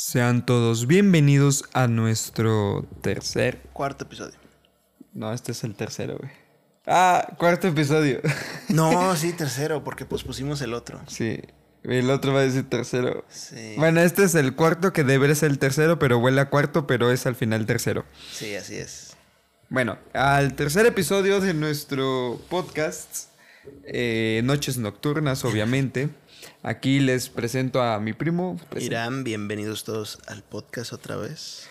Sean todos bienvenidos a nuestro tercer. Cuarto episodio. No, este es el tercero, güey. Ah, cuarto episodio. No, sí, tercero, porque pospusimos el otro. Sí. El otro va a decir tercero. Sí. Bueno, este es el cuarto que debería ser el tercero, pero huele a cuarto, pero es al final tercero. Sí, así es. Bueno, al tercer episodio de nuestro podcast, eh, Noches Nocturnas, obviamente. Aquí les presento a mi primo. Irán, bienvenidos todos al podcast otra vez.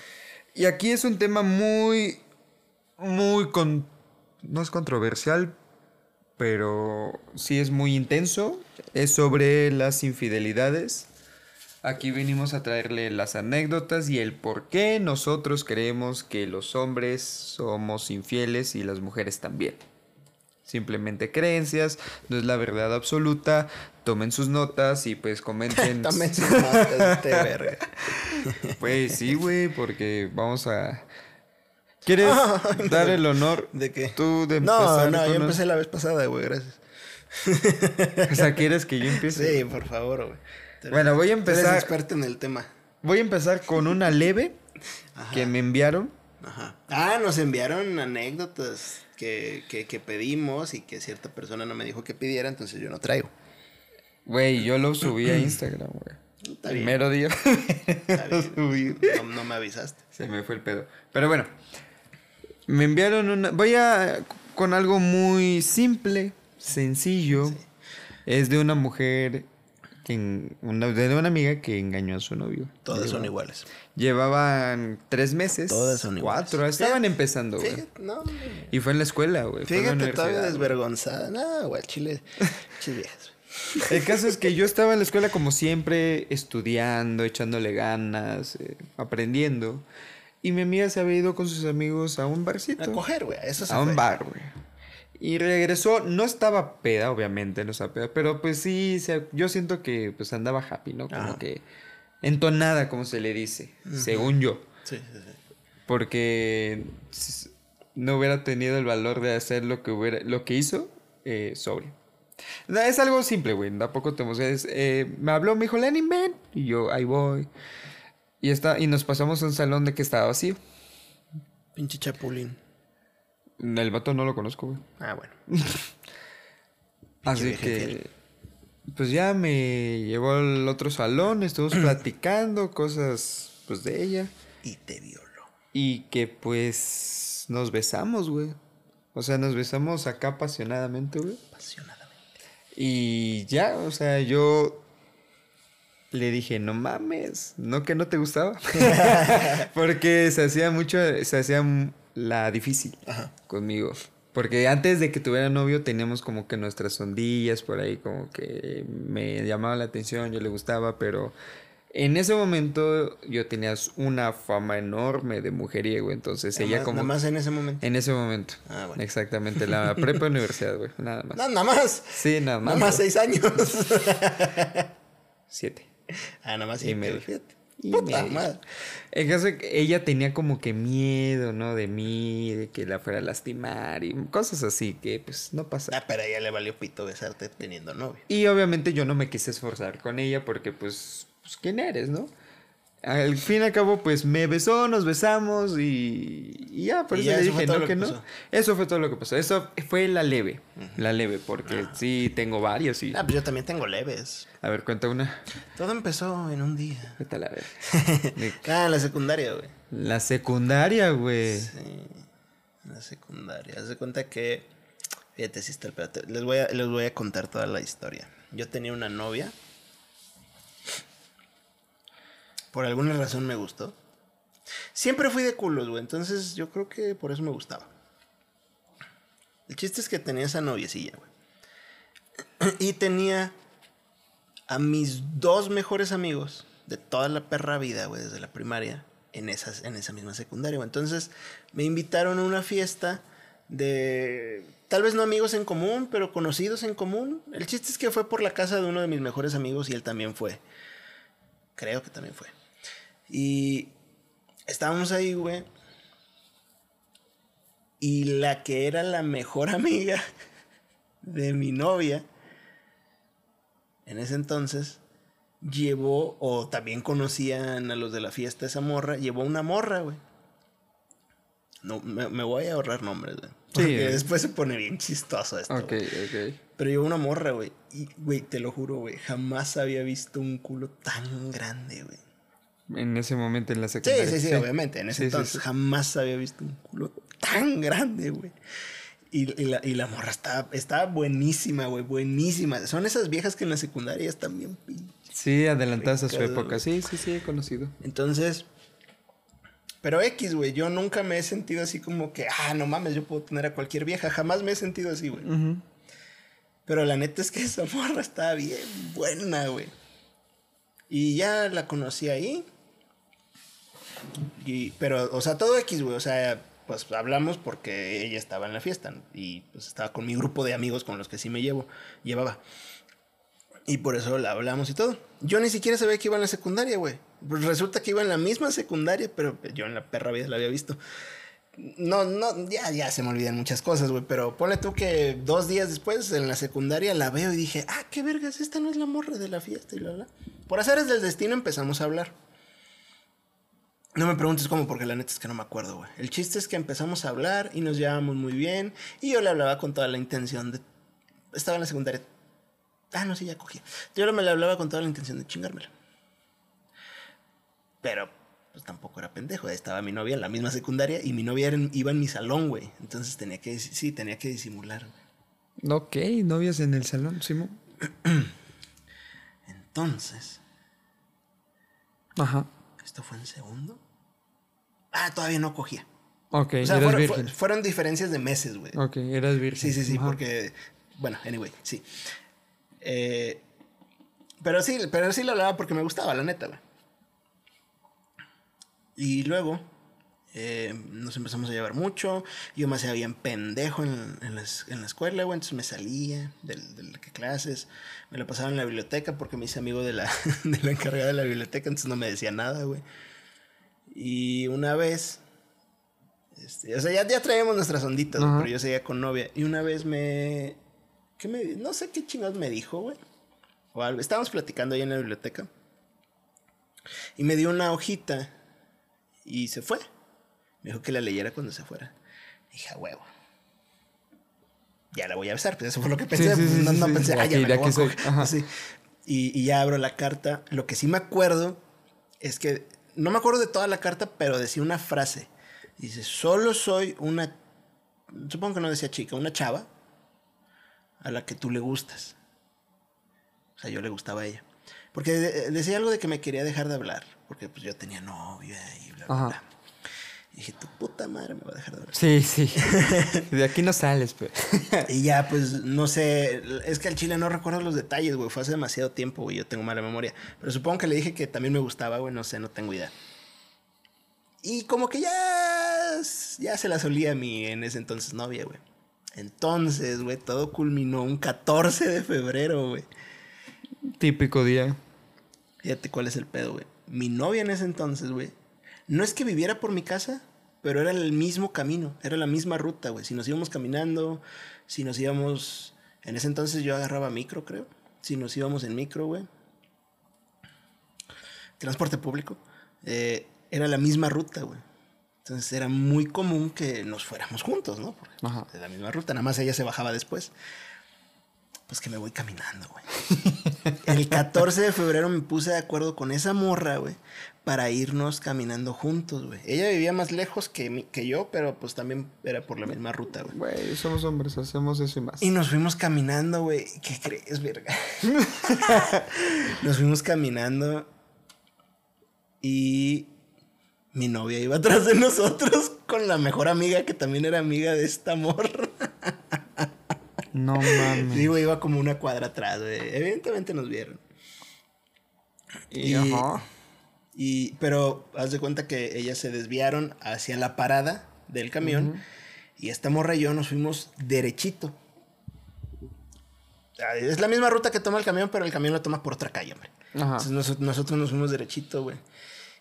Y aquí es un tema muy, muy con, no es controversial, pero sí es muy intenso. Es sobre las infidelidades. Aquí venimos a traerle las anécdotas y el por qué nosotros creemos que los hombres somos infieles y las mujeres también. Simplemente creencias, no es la verdad absoluta. Tomen sus notas y pues comenten. Tomen sus notas, este verga. Pues sí, güey, porque vamos a. ¿Quieres dar el honor ¿De qué? tú de No, empezar no, yo empecé la vez pasada, güey, gracias. O sea, ¿quieres que yo empiece? Sí, por favor, güey. Bueno, voy a tú eres empezar. experto en el tema. Voy a empezar con una leve que me enviaron. Ajá. Ah, nos enviaron anécdotas que, que, que pedimos y que cierta persona no me dijo que pidiera, entonces yo no traigo. Güey, yo lo subí a Instagram, güey. Está bien. Primero día. Está bien. No, no me avisaste. Se me fue el pedo. Pero bueno, me enviaron una. Voy a. con algo muy simple, sencillo. Es de una mujer. Que, en- una, de una amiga que engañó a su novio. Todas son iguales. Llevaban tres meses. Todas son iguales. Cuatro. Estaban empezando, güey. No. Y fue en la escuela, güey. Fíjate, todavía desvergonzada. No, güey, chile. Chile. El caso es que yo estaba en la escuela como siempre, estudiando, echándole ganas, eh, aprendiendo. Y mi amiga se había ido con sus amigos a un barcito. A coger, güey. Eso se a un bar, güey. Y regresó, no estaba peda, obviamente, no estaba peda, pero pues sí, se- yo siento que pues andaba happy, ¿no? Como Ajá. que entonada, como se le dice, según yo. Sí, sí, sí. Porque no hubiera tenido el valor de hacer lo que hubiera, lo que hizo eh, sobrio. No, es algo simple, güey. Tampoco te emociones. Eh, me habló, me dijo, Lenin, ven. Y yo, ahí voy. Y, está, y nos pasamos a un salón de que estaba vacío. Pinche chapulín. El vato no lo conozco, güey. Ah, bueno. Así que, pues ya me llevó al otro salón, estuvimos platicando cosas, pues, de ella. Y te violó. Y que, pues, nos besamos, güey. O sea, nos besamos acá apasionadamente, güey. Apasionadamente. Y ya, o sea, yo le dije, no mames, no que no te gustaba. Porque se hacía mucho, se hacía la difícil Ajá. conmigo. Porque antes de que tuviera novio teníamos como que nuestras ondillas por ahí, como que me llamaba la atención, yo le gustaba, pero en ese momento yo tenía una fama enorme de mujeriego, entonces Nada ella más- como... Nada más en ese momento. En ese momento. Ah, bueno. Exactamente, la prepa universidad, güey, nada más. No, nada más. Sí, nada más. Nada más güey. seis años. Siete. ah, nada más Y siete, medio. Fíjate. Y Puta medio. madre. El caso es que ella tenía como que miedo, ¿no? De mí, de que la fuera a lastimar y cosas así que pues no pasa. Ah, pero a ella le valió pito besarte teniendo novio. Y obviamente yo no me quise esforzar con ella porque pues, pues ¿quién eres, no? Al fin y al cabo pues me besó, nos besamos y, y ya, por eso ya, le dije, no, que que no. Eso fue todo lo que pasó. Eso fue la leve, la leve, porque sí tengo varios y... Ah, pues yo también tengo leves. A ver, cuenta una. Todo empezó en un día. ¿Qué tal? A ver. Ah, la secundaria, güey. La secundaria, güey. Sí, la secundaria. Haz de cuenta que. Fíjate, si está el pedo. Les voy, a, les voy a contar toda la historia. Yo tenía una novia. Por alguna razón me gustó. Siempre fui de culos, güey. Entonces yo creo que por eso me gustaba. El chiste es que tenía esa noviecilla, güey. Y tenía a mis dos mejores amigos de toda la perra vida, güey, desde la primaria, en, en esa misma secundaria. Entonces me invitaron a una fiesta de, tal vez no amigos en común, pero conocidos en común. El chiste es que fue por la casa de uno de mis mejores amigos y él también fue. Creo que también fue. Y estábamos ahí, güey. Y la que era la mejor amiga de mi novia, en ese entonces, llevó, o también conocían a los de la fiesta esa morra, llevó una morra, güey. No, me, me voy a ahorrar nombres, güey. Sí, Porque eh. después se pone bien chistoso esto. Ok, güey. ok. Pero llevó una morra, güey. Y, güey, te lo juro, güey. Jamás había visto un culo tan grande, güey. En ese momento en la Sí, secundaria. sí, sí, obviamente. En ese Sí, sí, entonces sí. jamás había visto un culo tan grande, güey. Y, y la, y la morra estaba, estaba buenísima, güey, buenísima. Son esas viejas que en la secundaria están bien Sí, adelantadas a su época. Sí, sí, sí, he conocido. Entonces, pero X, güey, yo nunca me he sentido así como que, ah, no mames, yo puedo tener a cualquier vieja. Jamás me he sentido así, güey. Pero la neta es que esa morra estaba bien buena, güey. Y ya la conocí ahí. Y, pero, o sea, todo X, güey. O sea, pues hablamos porque ella estaba en la fiesta. Y pues estaba con mi grupo de amigos con los que sí me llevo, llevaba. Y por eso la hablamos y todo. Yo ni siquiera sabía que iba en la secundaria, güey. Pues resulta que iba en la misma secundaria, pero yo en la perra vida la había visto. No, no, ya, ya se me olvidan muchas cosas, güey. Pero ponle tú que dos días después en la secundaria la veo y dije, ah, qué vergas, esta no es la morra de la fiesta y bla, bla. Por haceres del destino empezamos a hablar. No me preguntes cómo, porque la neta es que no me acuerdo, güey. El chiste es que empezamos a hablar y nos llevábamos muy bien. Y yo le hablaba con toda la intención de. Estaba en la secundaria. Ah, no, sí, ya cogía. Yo me le hablaba con toda la intención de chingármela. Pero, pues tampoco era pendejo. Estaba mi novia en la misma secundaria y mi novia en- iba en mi salón, güey. Entonces tenía que, sí, tenía que disimular, güey. Ok, novias en el salón, Simón. Entonces, Ajá. ¿esto fue en segundo? Ah, todavía no cogía. Ok, O sea, eras fueron, virgen. fue- fueron diferencias de meses, güey. Ok, eras virgen. Sí, sí, sí, Ajá. porque. Bueno, anyway, sí. Eh, pero sí, pero sí lo hablaba porque me gustaba, la neta, güey. Y luego eh, nos empezamos a llevar mucho. Yo me hacía bien pendejo en, en, las- en la escuela, güey. Entonces me salía de, las clases. Me lo pasaba en la biblioteca porque me hice amigo de la, de la encargada de la biblioteca. Entonces no me decía nada, güey. Y una vez. este, o sea, ya, ya traíamos nuestras onditas, Ajá. pero yo seguía con novia. Y una vez me. ¿Qué me No sé qué chingados me dijo, güey. O algo. Estábamos platicando ahí en la biblioteca. Y me dio una hojita. Y se fue. Me dijo que la leyera cuando se fuera. Dije, a huevo. Ya la voy a besar. Pues eso fue lo que pensé. sí, sí, no, sí, no sí. pensé, ah, ya aquí- me de la voy a aquí soy. coger". Ajá. Así. Y, y ya abro la carta. Lo que sí me acuerdo es que. No me acuerdo de toda la carta, pero decía una frase. Dice, solo soy una... Supongo que no decía chica, una chava a la que tú le gustas. O sea, yo le gustaba a ella. Porque de- decía algo de que me quería dejar de hablar. Porque pues yo tenía novia y bla, bla, bla. Y dije, tu puta madre me va a dejar de hablar. Sí, sí. De aquí no sales, pues. Y ya, pues, no sé, es que al chile no recuerdo los detalles, güey, fue hace demasiado tiempo, güey, yo tengo mala memoria. Pero supongo que le dije que también me gustaba, güey, no sé, no tengo idea. Y como que ya, ya se la solía a mi en ese entonces novia, güey. Entonces, güey, todo culminó un 14 de febrero, güey. Típico día. Fíjate cuál es el pedo, güey. Mi novia en ese entonces, güey, no es que viviera por mi casa, pero era el mismo camino, era la misma ruta, güey. Si nos íbamos caminando, si nos íbamos... En ese entonces yo agarraba micro, creo. Si nos íbamos en micro, güey. Transporte público. eh, era la misma ruta, güey. Entonces era muy común que nos fuéramos juntos, ¿no? Porque Ajá. de la misma ruta, nada más ella se bajaba después. Pues que me voy caminando, güey. El 14 de febrero me puse de acuerdo con esa morra, güey, para irnos caminando juntos, güey. Ella vivía más lejos que, mi- que yo, pero pues también era por la misma ruta, güey. Güey, somos hombres, hacemos eso y más. Y nos fuimos caminando, güey. ¿Qué crees, verga? nos fuimos caminando y mi novia iba atrás de nosotros con la mejor amiga que también era amiga de esta morra. No mames. Güey, iba como una cuadra atrás, güey. Evidentemente nos vieron. Y, y- ajá. Y, pero haz de cuenta que ellas se desviaron hacia la parada del camión y esta morra y yo nos fuimos derechito. Sea, Es la misma ruta que toma el camión, pero el camión lo toma por otra calle, hombre. Ajá. Entonces nos- nosotros nos fuimos derechito, güey.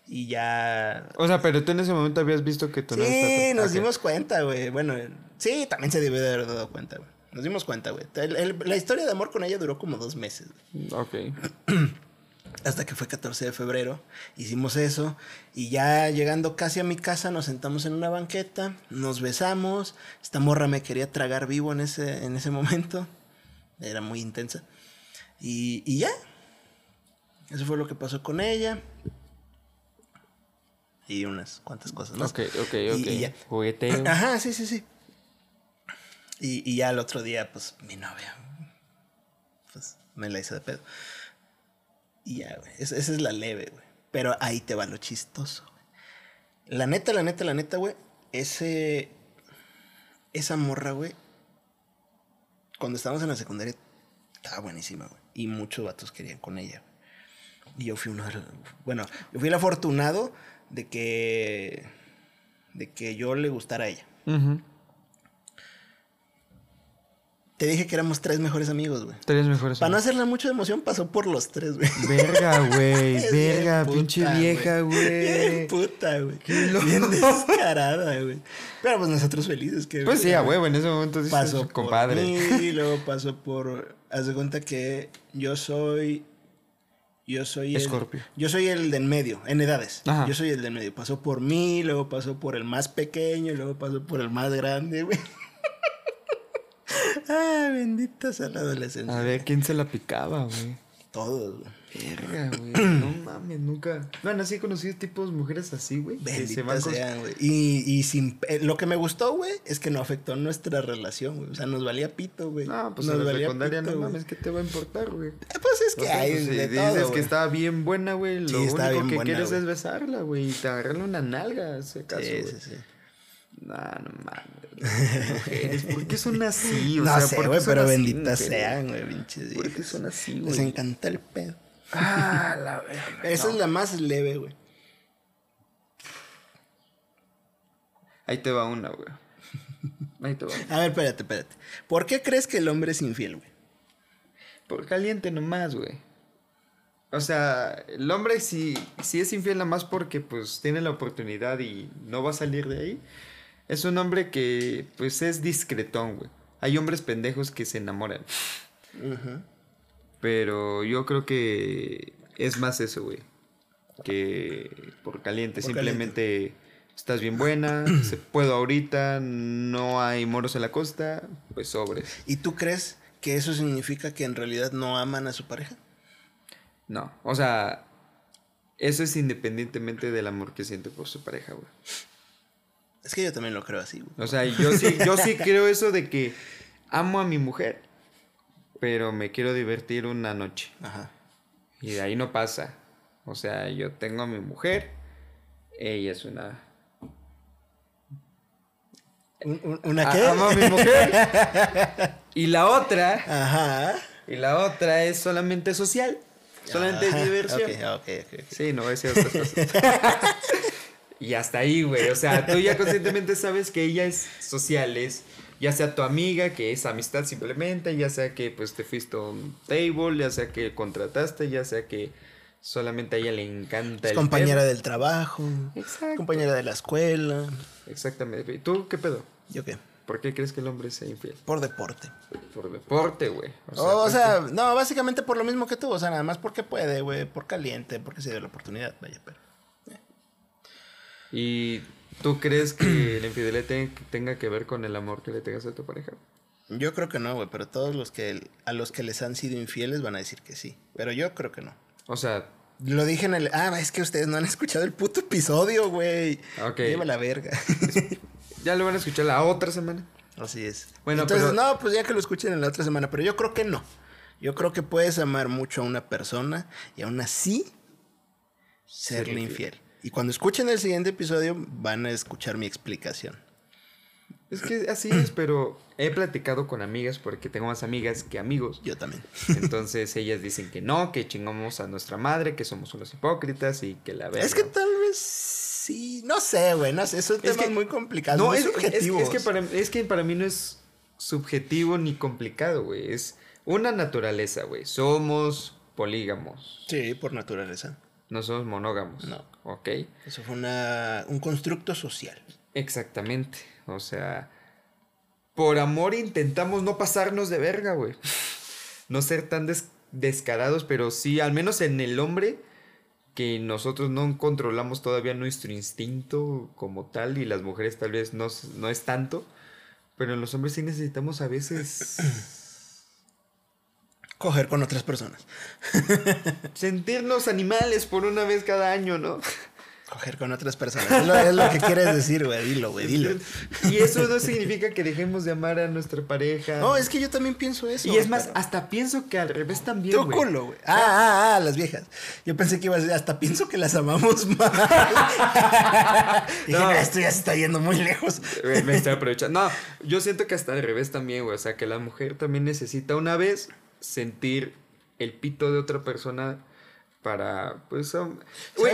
Y ya... O sea, pero tú en ese momento habías visto que novia Sí, estaba- nos Ok. dimos cuenta, güey. Bueno, sí, también se debió de haber dado cuenta, güey. Nos dimos cuenta, güey. La historia de amor con ella duró como dos meses. güey. Ok. Hasta que fue 14 de febrero, hicimos eso y ya llegando casi a mi casa nos sentamos en una banqueta, nos besamos, esta morra me quería tragar vivo en ese, en ese momento, era muy intensa. Y, y ya, eso fue lo que pasó con ella. Y unas cuantas cosas más. Ok, ok, Y- ok. y ya. Jugueteo. Ajá, sí, sí, sí. Y, y ya el otro día, pues, mi novia, pues, me la hizo de pedo. Y ya, güey. es- esa es la leve, güey. Pero ahí te va lo chistoso. La neta, la neta, la neta, güey. Ese... Esa morra, güey. Cuando estábamos en la secundaria, estaba buenísima, güey. Y muchos vatos querían con ella. Y yo fui uno. Bueno, yo fui el afortunado de que... De que yo le gustara a ella. Te dije que éramos tres mejores amigos, güey. Tres mejores. Para no amigos. hacerle mucho de emoción, pasó por los tres, güey. Verga, güey. Verga, pinche vieja, güey. puta, güey. Bien descarada, güey. Pero pues nosotros felices que... Pues sí, a huevo, en ese momento dices, Pasó por compadre. mí, y luego pasó por... Haz de cuenta que yo soy... Yo soy el... Escorpio. Yo soy el del medio, en edades. Ajá. Yo soy el del medio. Pasó por mí, luego pasó por el más pequeño, luego pasó por el más grande, güey. Ah, bendita sea la adolescencia. A ver, ¿quién se la picaba, güey? Todos, güey. Verga, güey. No mames, nunca. Bueno, sí he conocido tipos de mujeres así, güey. Que se Bendita van con... sean, güey. Y, y sin, eh, lo que me gustó, güey, es que no afectó nuestra relación, güey. O sea, nos valía pito, güey. No, pues nos en la valía secundaria pito, no mames, ¿qué te va a importar, güey? Eh, Pues es O que sea, hay pues, si de dices todo, que güey. estaba bien buena, güey, lo Sí, está único que buena, quieres güey. es besarla, güey, y te agarrarle una nalga, ese caso. Sí, sí, sí. Nah, no mames. Mujeres, ¿por qué son así? O no sea, sé, ¿por qué güey, pero benditas sean, güey, pinches ¿Por qué son así, Les güey? encanta el pedo. Ah, la verga. Esa no. es la más leve, güey. Ahí te va una, güey. Ahí te va. A ver, espérate, espérate. ¿Por qué crees que el hombre es infiel, güey? Por caliente nomás, güey. O sea, el hombre si, si es infiel nada más porque pues tiene la oportunidad y no va a salir de ahí. Es un hombre que pues es discretón, güey. Hay hombres pendejos que se enamoran. Pero yo creo que es más eso, güey. Que por caliente. Por Simplemente estás bien buena, se puedo ahorita, no hay moros en la costa, pues sobres. ¿Y tú crees que eso significa que en realidad no aman a su pareja? No, o sea, eso es independientemente del amor que siente por su pareja, güey. Es que yo también lo creo así, güey. O sea, yo sí, yo sí creo eso de que amo a mi mujer, pero me quiero divertir una noche. Ajá. Y de ahí no pasa. O sea, yo tengo a mi mujer, ella es una... Un- un- ¿Una qué? Amo a mi mujer. y la otra, Ajá. y la otra es solamente social. Solamente Ajá. es diversión. Ok, ok, ok, ok. Sí, no voy a decir otras cosas. y hasta ahí, güey. O sea, tú ya conscientemente sabes que ella es social, es ya sea tu amiga, que es amistad simplemente, ya sea que pues te fuiste a un table, ya sea que contrataste, ya sea que solamente a ella le encanta Es el compañera del trabajo. Exacto. Compañera de la escuela. Exactamente. ¿Y tú qué pedo? ¿Yo qué? ¿Por qué crees que el hombre sea infiel? Por deporte. Por deporte, güey. O pues, sea, no, básicamente por lo mismo que tú. O sea, nada más porque puede, güey. Por caliente, porque se dio la oportunidad. Vaya, pero. ¿Y tú crees que la infidelidad te- tenga que ver con el amor que le tengas a tu pareja? Yo creo que no, güey. Pero todos los que a los que les han sido infieles van a decir que sí. Pero yo creo que no. O sea, Lo dije en el. Ah, es que ustedes no han escuchado el puto episodio, güey. Ok. Lleva la verga. ya lo van a escuchar la otra semana. Así es. Bueno, Entonces, pero- no, pues ya que lo escuchen en la otra semana. Pero yo creo que no. Yo creo que puedes amar mucho a una persona y aún así serle Serle infiel. Y cuando escuchen el siguiente episodio van a escuchar mi explicación. Es que así es, pero he platicado con amigas porque tengo más amigas que amigos. Yo también. Entonces ellas dicen que no, que chingamos a nuestra madre, que somos unos hipócritas y que la verga. Es que tal vez sí. No sé, güey. No sé. Es temas que- muy complicados. no, muy es, es- subjetivos. es que para, es que para mí no es subjetivo ni complicado, güey. Es una naturaleza, güey. Somos polígamos. Sí, por naturaleza. No somos monógamos. No. Ok. Eso fue una, un constructo social. Exactamente. O sea, por amor intentamos no pasarnos de verga, güey. No ser tan des- descarados, pero sí, al menos en el hombre, que nosotros no controlamos todavía nuestro instinto como tal y las mujeres tal vez no, no es tanto, pero en los hombres sí necesitamos a veces Coger con otras personas. sentirnos animales por una vez cada año, ¿no? Coger con otras personas. Es lo, es lo que quieres decir, güey. Dilo, güey, dilo. Y eso no significa que dejemos de amar a nuestra pareja. No, es que yo también pienso eso. y es más, pero- hasta pienso que al revés también, Tu güey. culo, güey. Ah, ah, ah, las viejas. Yo pensé que iba a decir, hasta pienso que las amamos más. No. "No, esto ya se está yendo muy lejos. Me estoy aprovechando. No, yo siento que hasta al revés también, güey. O sea, que la mujer también necesita una vez sentir el pito de otra persona para, pues, um,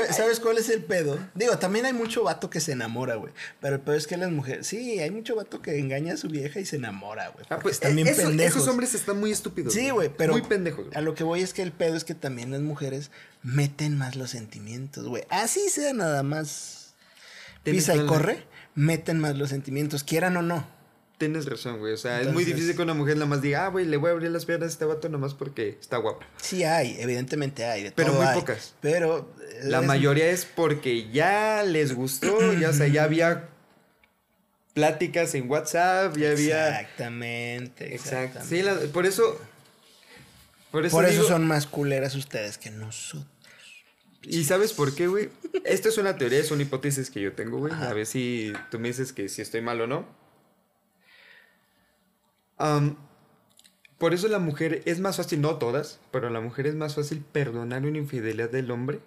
¿Sabes, cuál es el pedo? Digo, también hay mucho vato que se enamora, güey. Pero el pedo es que las mujeres. Sí, hay mucho vato que engaña a su vieja y se enamora, güey. ah, pues, bien esos, pendejos. esos hombres están muy estúpidos. Sí, güey, pero. Muy pendejos. güey. A lo que voy es que el pedo es que también las mujeres meten más los sentimientos, güey. Así sea nada más. Pisa y corre, meten más los sentimientos, quieran o no. Tienes razón, güey. O sea, es muy difícil que una mujer nada más diga, ah, güey, le voy a abrir las piernas a este vato nomás porque está guapo. Sí hay, evidentemente hay. de Pero todo muy hay. pocas. Pero. La es- mayoría es porque ya les gustó, ya, o sea, ya había pláticas en WhatsApp, ya había... Exactamente. Exacto. exactamente. Sí, la- por eso... Por eso, Por eso digo- son más culeras ustedes que nosotros. ¿Y sabes por qué, güey? Esto es una teoría, es una hipótesis que yo tengo, güey. A ver si tú me dices que si estoy mal o no. Por eso la mujer es más fácil, no todas, pero la mujer es más fácil perdonar una infidelidad del hombre.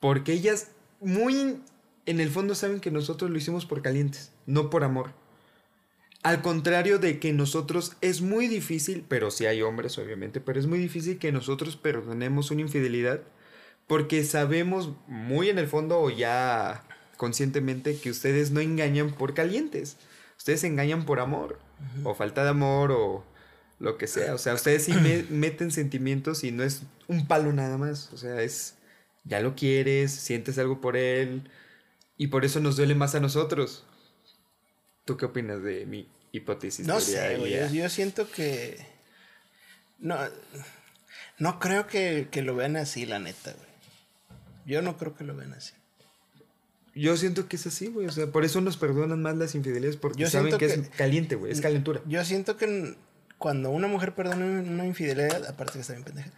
Porque ellas muy en el fondo saben que nosotros lo hicimos por calientes, no por amor. Al contrario de que nosotros es muy difícil, pero sí hay hombres obviamente, pero es muy difícil que nosotros perdonemos una infidelidad porque sabemos muy en el fondo o ya conscientemente que ustedes no engañan por calientes. Ustedes engañan por amor o falta de amor o lo que sea. O sea, ustedes sí me- meten sentimientos y no es un palo nada más. O sea, es ya lo quieres, sientes algo por él y por eso nos duele más a nosotros. ¿Tú qué opinas de mi hipótesis? No sé, güey. yo siento que. No. No creo que, que lo vean así, la neta, güey. Yo no creo que lo vean así. Yo siento que es así, güey. O sea, por eso nos perdonan más las infidelidades porque Yo saben que, que- es caliente, güey. Es calentura. Yo siento que cuando una mujer perdona una infidelidad, aparte que está bien pendeja,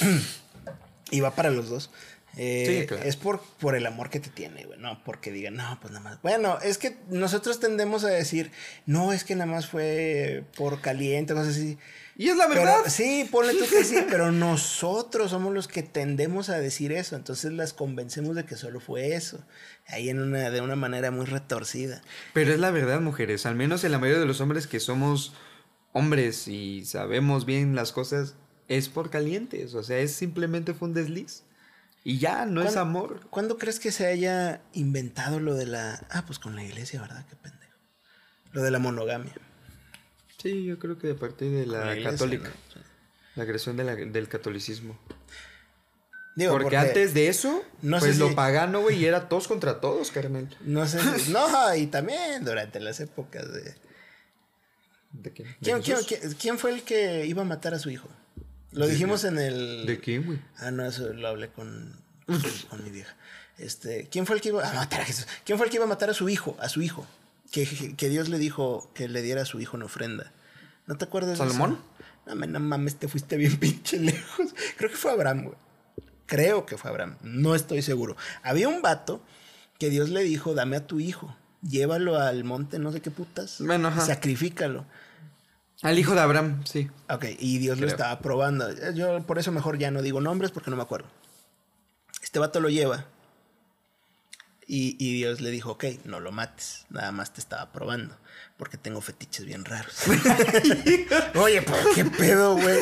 y va para los dos, eh, Sí, claro. es por, por el amor que te tiene, güey, no porque digan, no, pues nada más. Bueno, es que nosotros tendemos a decir, no, es que nada más fue por caliente, cosas así. Y es la Pero, verdad. sí, ponle tú que sí, pero nosotros somos los que tendemos a decir eso, entonces las convencemos de que solo fue eso, ahí en una, de una manera muy retorcida. Pero es la verdad, mujeres. Al menos en la mayoría de los hombres que somos hombres y sabemos bien las cosas, es por calientes. O sea, es simplemente fue un desliz. Y ya, no es ¿Cuándo- amor. ¿Cuándo crees que se haya inventado lo de la... Ah, pues con la iglesia, ¿verdad? Qué pendejo. Lo de la monogamia. Sí, yo creo que de parte de la, iglesia, católica. La agresión de la- del catolicismo. Digo, porque, antes de eso, no sé pues lo si- pagano, güey, y era todos contra todos, carnal. No sé... si- No, y también durante las épocas de... ¿De qué? ¿De ¿Quién, quién, quién- quién fue el que iba a matar a su hijo? Lo ¿De dijimos en el... ¿De quién, güey? Ah, no, eso lo hablé con, con mi vieja. Este, ¿quién fue el que iba a matar a Jesús? ¿Quién fue el que iba a matar a su hijo? A su hijo. Que, que Dios le dijo que le diera a su hijo una ofrenda. ¿No te acuerdas de eso? ¿Salomón? No, me- no mames, te fuiste bien pinche lejos. Creo que fue Abraham, güey. Creo que fue Abraham. No estoy seguro. Había un vato que Dios le dijo, dame a tu hijo. Llévalo al monte, no sé qué putas. Bueno, ajá. Sacrifícalo. Al hijo de Abraham, sí. Ok, y Dios lo estaba probando. Yo por eso mejor ya no digo nombres porque no me acuerdo. Este vato lo lleva. Y, y Dios le dijo, ok, no lo mates. Nada más te estaba probando. Porque tengo fetiches bien raros. Oye, pero qué pedo, güey.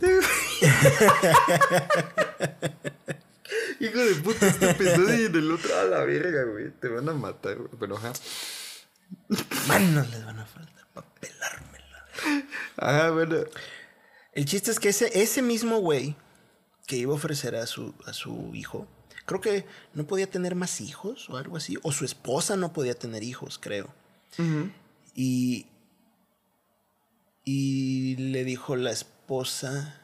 Hijo de puta, este episodio y en el otro a la verga, güey. Te van a matar, güey. Pero ajá. Manos les van a faltar para pelármela. Ajá, bueno. El chiste es que ese, ese mismo güey que iba a ofrecer a su, a su hijo, creo que no podía tener más hijos o algo así. O su esposa no podía tener hijos, creo. Y, y le dijo la esposa,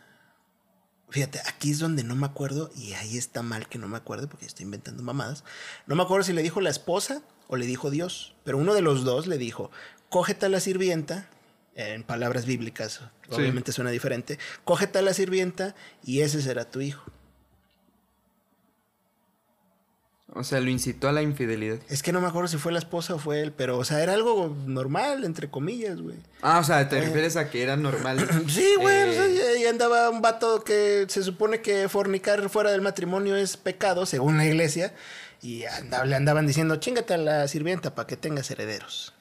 Fíjate, aquí es donde no me acuerdo, y ahí está mal que no me acuerde porque estoy inventando mamadas. No me acuerdo si le dijo la esposa o le dijo Dios, pero uno de los dos le dijo, cógete a la sirvienta, en palabras bíblicas, obviamente suena diferente, cógete a la sirvienta y ese será tu hijo. O sea, lo incitó a la infidelidad. Es que no me acuerdo si fue la esposa o fue él, pero, o sea, era algo normal, entre comillas, güey. Ah, o sea, ¿te refieres a que era normal? Sí, güey, o sea, Eh, y- andaba un vato que se supone que fornicar fuera del matrimonio es pecado, según la iglesia, y andaba- le andaban diciendo, chingate a la sirvienta para que tengas herederos.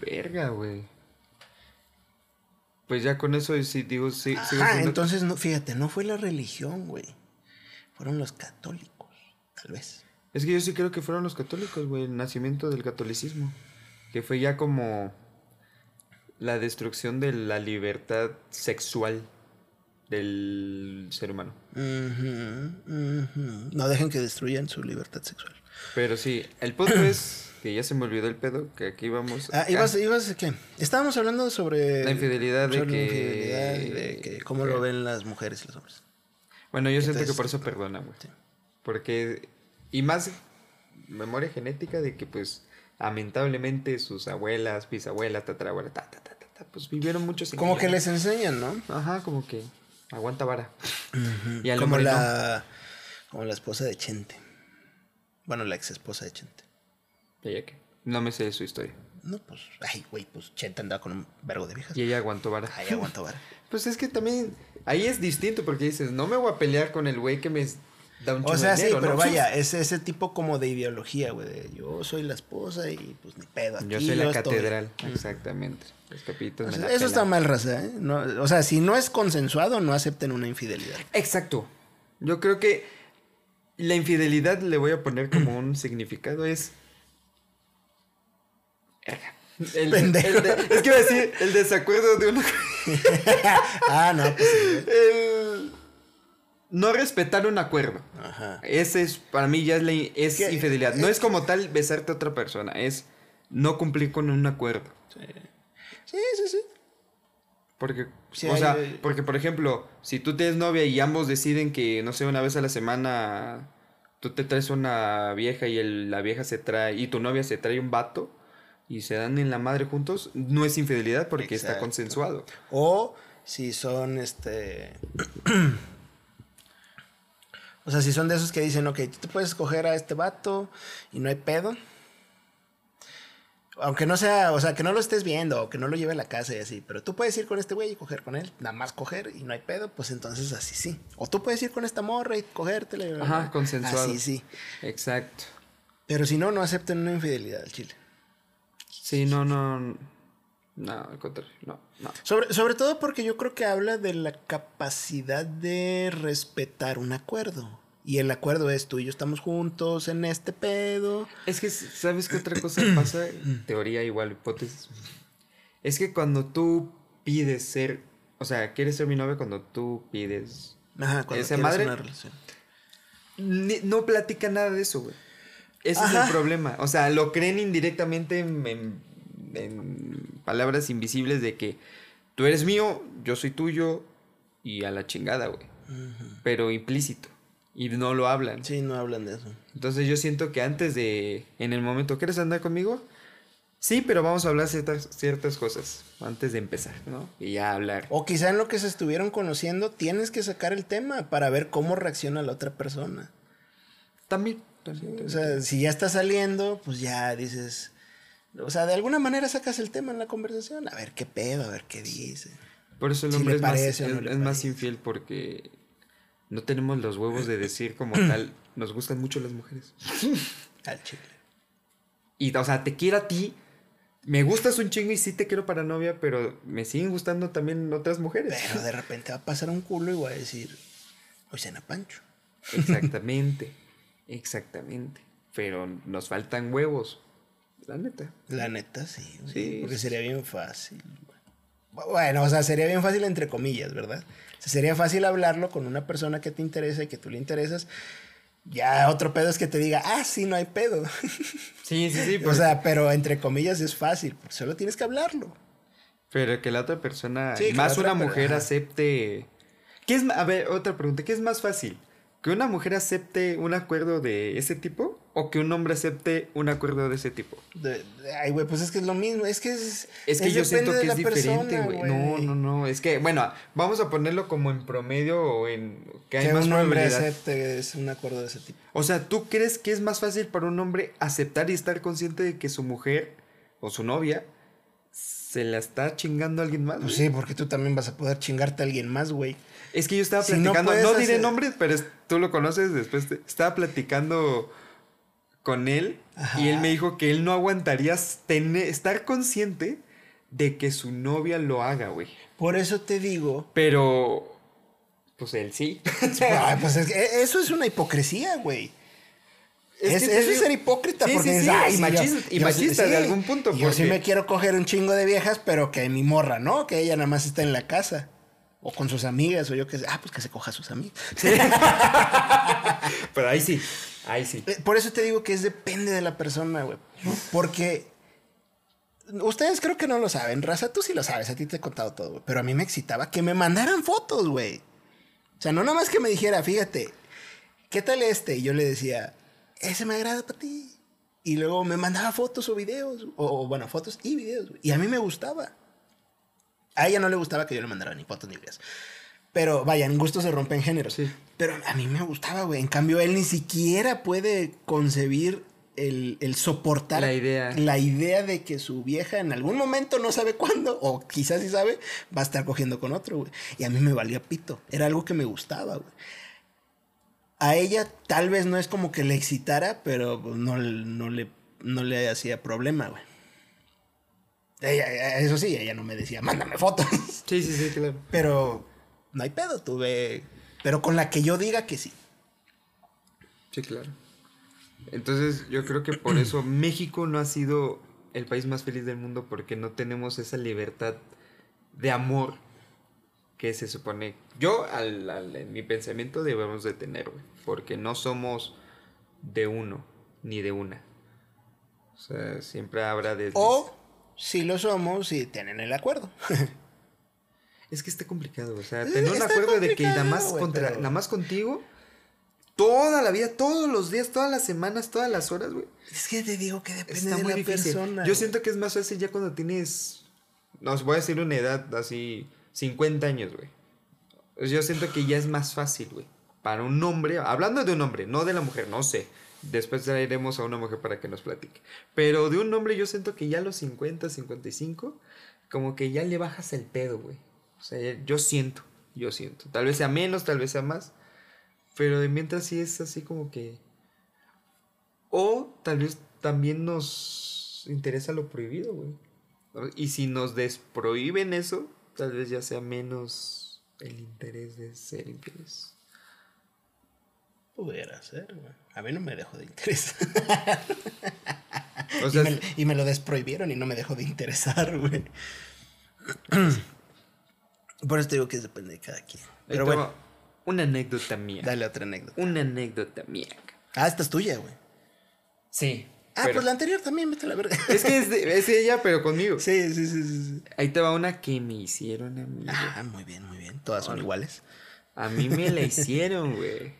Verga, güey. Pues ya con eso sí, digo, sí. sigo Ah, entonces, no, fíjate, no fue la religión, güey. Fueron los católicos, tal vez. Es que yo sí creo que fueron los católicos, güey, el nacimiento del catolicismo. Que fue ya como la destrucción de la libertad sexual del ser humano. No dejen que destruyan su libertad sexual. Pero sí, el punto es que ya se me olvidó el pedo, que aquí vamos... Ah, ibas, ibas a qué? Estábamos hablando sobre... La infidelidad de la que- infidelidad y de que cómo lo ven las mujeres y los hombres. Bueno, yo siento que por eso perdona, güey. sí. Porque... Y más memoria genética de que, pues, lamentablemente sus abuelas, bisabuelas, tatarabuelas, ta, ta, ta, ta, ta, pues vivieron muchos... Como que les enseñan, ¿no? Ajá, como que aguanta vara. Y como la como la esposa de Chente. Bueno, la ex esposa de Chente. ¿Ella qué? No me sé su historia. No, pues, ay, güey, pues Chente andaba con un vergo de viejas. Y ella aguantó vara. Ahí aguantó vara. Pues es que también... Ahí es distinto porque dices, no me voy a pelear con el güey que me da un O sea, de sí, dinero, pero ¿no? vaya, es ese tipo como de ideología, güey. de Yo soy la esposa y pues ni pedo. Yo aquí soy la catedral, exactamente. Los capitos O sea, eso está mal, raza, ¿eh? No, o sea, si no es consensuado, no acepten una infidelidad. Exacto. Yo creo que la infidelidad le voy a poner como un significado es... El- el de- es que iba a decir el desacuerdo de una... ah, no, pues sí, el no respetar un acuerdo. Ajá. Ese es, para mí ya es, la, es infidelidad. No es como tal besarte a otra persona, es no cumplir con un acuerdo. Sí, sí, sí. Porque, Sí, o hay- sea, hay- porque por ejemplo, si tú tienes novia y ambos deciden que, no sé, una vez a la semana tú te traes una vieja y el- la vieja se trae, y tu novia se trae un vato y se dan en la madre juntos, no es infidelidad porque está consensuado. O si son este. o sea, si son de esos que dicen, ok, tú te puedes escoger a este vato y no hay pedo. Aunque no sea, o sea, que no lo estés viendo o que no lo lleve a la casa y así, pero tú puedes ir con este güey y coger con él, nada más coger y no hay pedo, pues entonces así sí. O tú puedes ir con esta morra y cogértela. Ajá, consensuado. Así sí. Exacto. Pero si no, no acepten una infidelidad al chile. Sí, no, no. No, al contrario, no, no. Sobre, sobre todo porque yo creo que habla de la capacidad de respetar un acuerdo. Y el acuerdo es tú y yo estamos juntos en este pedo. Es que, ¿sabes qué otra cosa pasa? Teoría igual, hipótesis. Es que cuando tú pides ser, o sea, quieres ser mi novia cuando tú pides... Ajá, cuando Esa quieres madre- una relación. Ni- no platica nada de eso, güey. Ese es el problema. O sea, lo creen indirectamente en, en- en palabras invisibles de que tú eres mío, yo soy tuyo y a la chingada, güey. Pero implícito. Y no lo hablan. Sí, no hablan de eso. Entonces yo siento que antes de, en el momento, ¿quieres andar conmigo? Sí, pero vamos a hablar ciertas, ciertas cosas antes de empezar, ¿no? Y ya hablar. O quizá en lo que se estuvieron conociendo tienes que sacar el tema para ver cómo reacciona la otra persona. También. también, O sea, si ya está saliendo, pues ya dices... O sea, de alguna manera sacas el tema en la conversación. A ver qué pedo, a ver qué dice. Por eso el hombre es, más, parece no es- más infiel porque no tenemos los huevos de decir como tal, nos gustan mucho las mujeres. Al chile. Y, o sea, te quiero a ti, me gustas un chingo y sí te quiero para novia, pero me siguen gustando también otras mujeres. Pero de repente va a pasar un culo y voy a decir, hoy cena Pancho. Exactamente, exactamente. Pero nos faltan huevos, la neta. La neta, sí. güey, Sí, Porque sería bien fácil. Bueno, o sea, sería bien fácil entre comillas, ¿verdad? O sea, sería fácil hablarlo con una persona que te interesa y que tú le interesas. Ya otro pedo es que te diga, ah, sí, no hay pedo. Sí, sí, sí. o sea, pero entre comillas es fácil, porque solo tienes que hablarlo. pero que la otra persona, Sí, más otra una mujer ajá. acepte ¿Qué es, a ver, otra pregunta. ¿Qué es más fácil? ¿Que una mujer acepte un acuerdo de ese tipo o que un hombre acepte un acuerdo de ese tipo? De- de- ay, güey, pues es que es lo mismo. Es que es. Es que yo siento que es diferente, güey. No, no, no. Es que, bueno, vamos a ponerlo como en promedio o en que hay Que más un hombre acepte es un acuerdo de ese tipo. O sea, ¿tú crees que es más fácil para un hombre aceptar y estar consciente de que su mujer o su novia se la está chingando a alguien más? Pues sí, porque tú también vas a poder chingarte a alguien más, güey. Es que yo estaba Si platicando, no, diré hacer- nombres, pero es- tú lo conoces después. te- estaba platicando con él y él me dijo que él no aguantaría tener, estar consciente de que su novia lo haga, güey. Por eso te digo. Pero, pues él sí. Ay, pues es que eso es una hipocresía, güey. Es que eso es ser hipócrita Sí, porque sí, dices, sí, "Ay, y sí, machista- y yo- machista de algún punto, Yo sí porque- me quiero coger un chingo de viejas, pero que mi morra, ¿no? Que ella nada más está en la casa. O con sus amigas, o yo que sé. Ah, pues que se coja a sus amigas. Pero ahí sí, ahí sí. Eh, Por eso te digo que es depende de la persona, güey. Porque ustedes creo que no lo saben, Raza, tú sí lo sabes, a ti te he contado todo, güey. Pero a mí me excitaba que me mandaran fotos, güey. O sea, no nada más que me dijera, fíjate, ¿qué tal este? Y yo le decía, ese me agrada para ti. Y luego me mandaba fotos o videos, o, o, bueno, fotos y videos, güey. Y a mí me gustaba. A ella no le gustaba que yo le mandara ni fotos ni videos. Pero vaya, en gusto se rompen géneros. Sí. Pero a mí me gustaba, güey. En cambio, él ni siquiera puede concebir el, el soportar La idea. la idea de que su vieja en algún momento, no sabe cuándo, o quizás sí sabe, va a estar cogiendo con otro, güey. Y a mí me valía pito. Era algo que me gustaba, güey. A ella tal vez no es como que le excitara, pero no, no, le, no le hacía problema, güey. Ella, eso sí, ella no me decía, mándame fotos. Sí, sí, sí, claro. Pero no hay pedo, tuve. Pero con la que yo diga que sí. Sí, claro. Entonces, yo creo que por eso México no ha sido el país más feliz del mundo porque no tenemos esa libertad de amor que se supone. Yo, al, al- en mi pensamiento, debemos de tener, güey. Porque no somos de uno ni de una. O sea, siempre habrá de. O si lo somos y tienen el acuerdo. Es que está complicado, o sea, tener un acuerdo de que nada más, contra, pero- nada más contigo, toda la vida, todos los días, todas las semanas, todas las horas, güey. es que te digo que depende Está de muy la difícil. persona. Yo güey. siento que es más fácil ya cuando tienes, no voy a decir una edad así, 50 años, güey. Yo siento que ya es más fácil, güey. Para un hombre, hablando de un hombre, no de la mujer, no sé. Después traeremos a una mujer para que nos platique. Pero de un hombre yo siento que ya a los 50, 55, como que ya le bajas el pedo, güey. O sea, yo siento, yo siento. Tal vez sea menos, tal vez sea más. Pero de mientras sí es así como que... O tal vez también nos interesa lo prohibido, güey. Y si nos desprohíben eso, tal vez ya sea menos el interés de ser infieles. Pudiera ser, güey. A mí no me dejó de interesar. O y, me, y me lo desprohibieron y no me dejó de interesar, güey. Por eso te digo que depende de cada quien. Pero bueno, Una anécdota mía. dale otra anécdota. Una anécdota mía. Ah, esta es tuya, güey. Sí. Ah, pero- pues la anterior también, vete a la verga. Es que es, de- es ella, pero conmigo. Sí, sí, sí, sí. Ahí te va una que me hicieron a mí. Ah, muy bien, muy bien. Todas son iguales. A mí me la hicieron, güey.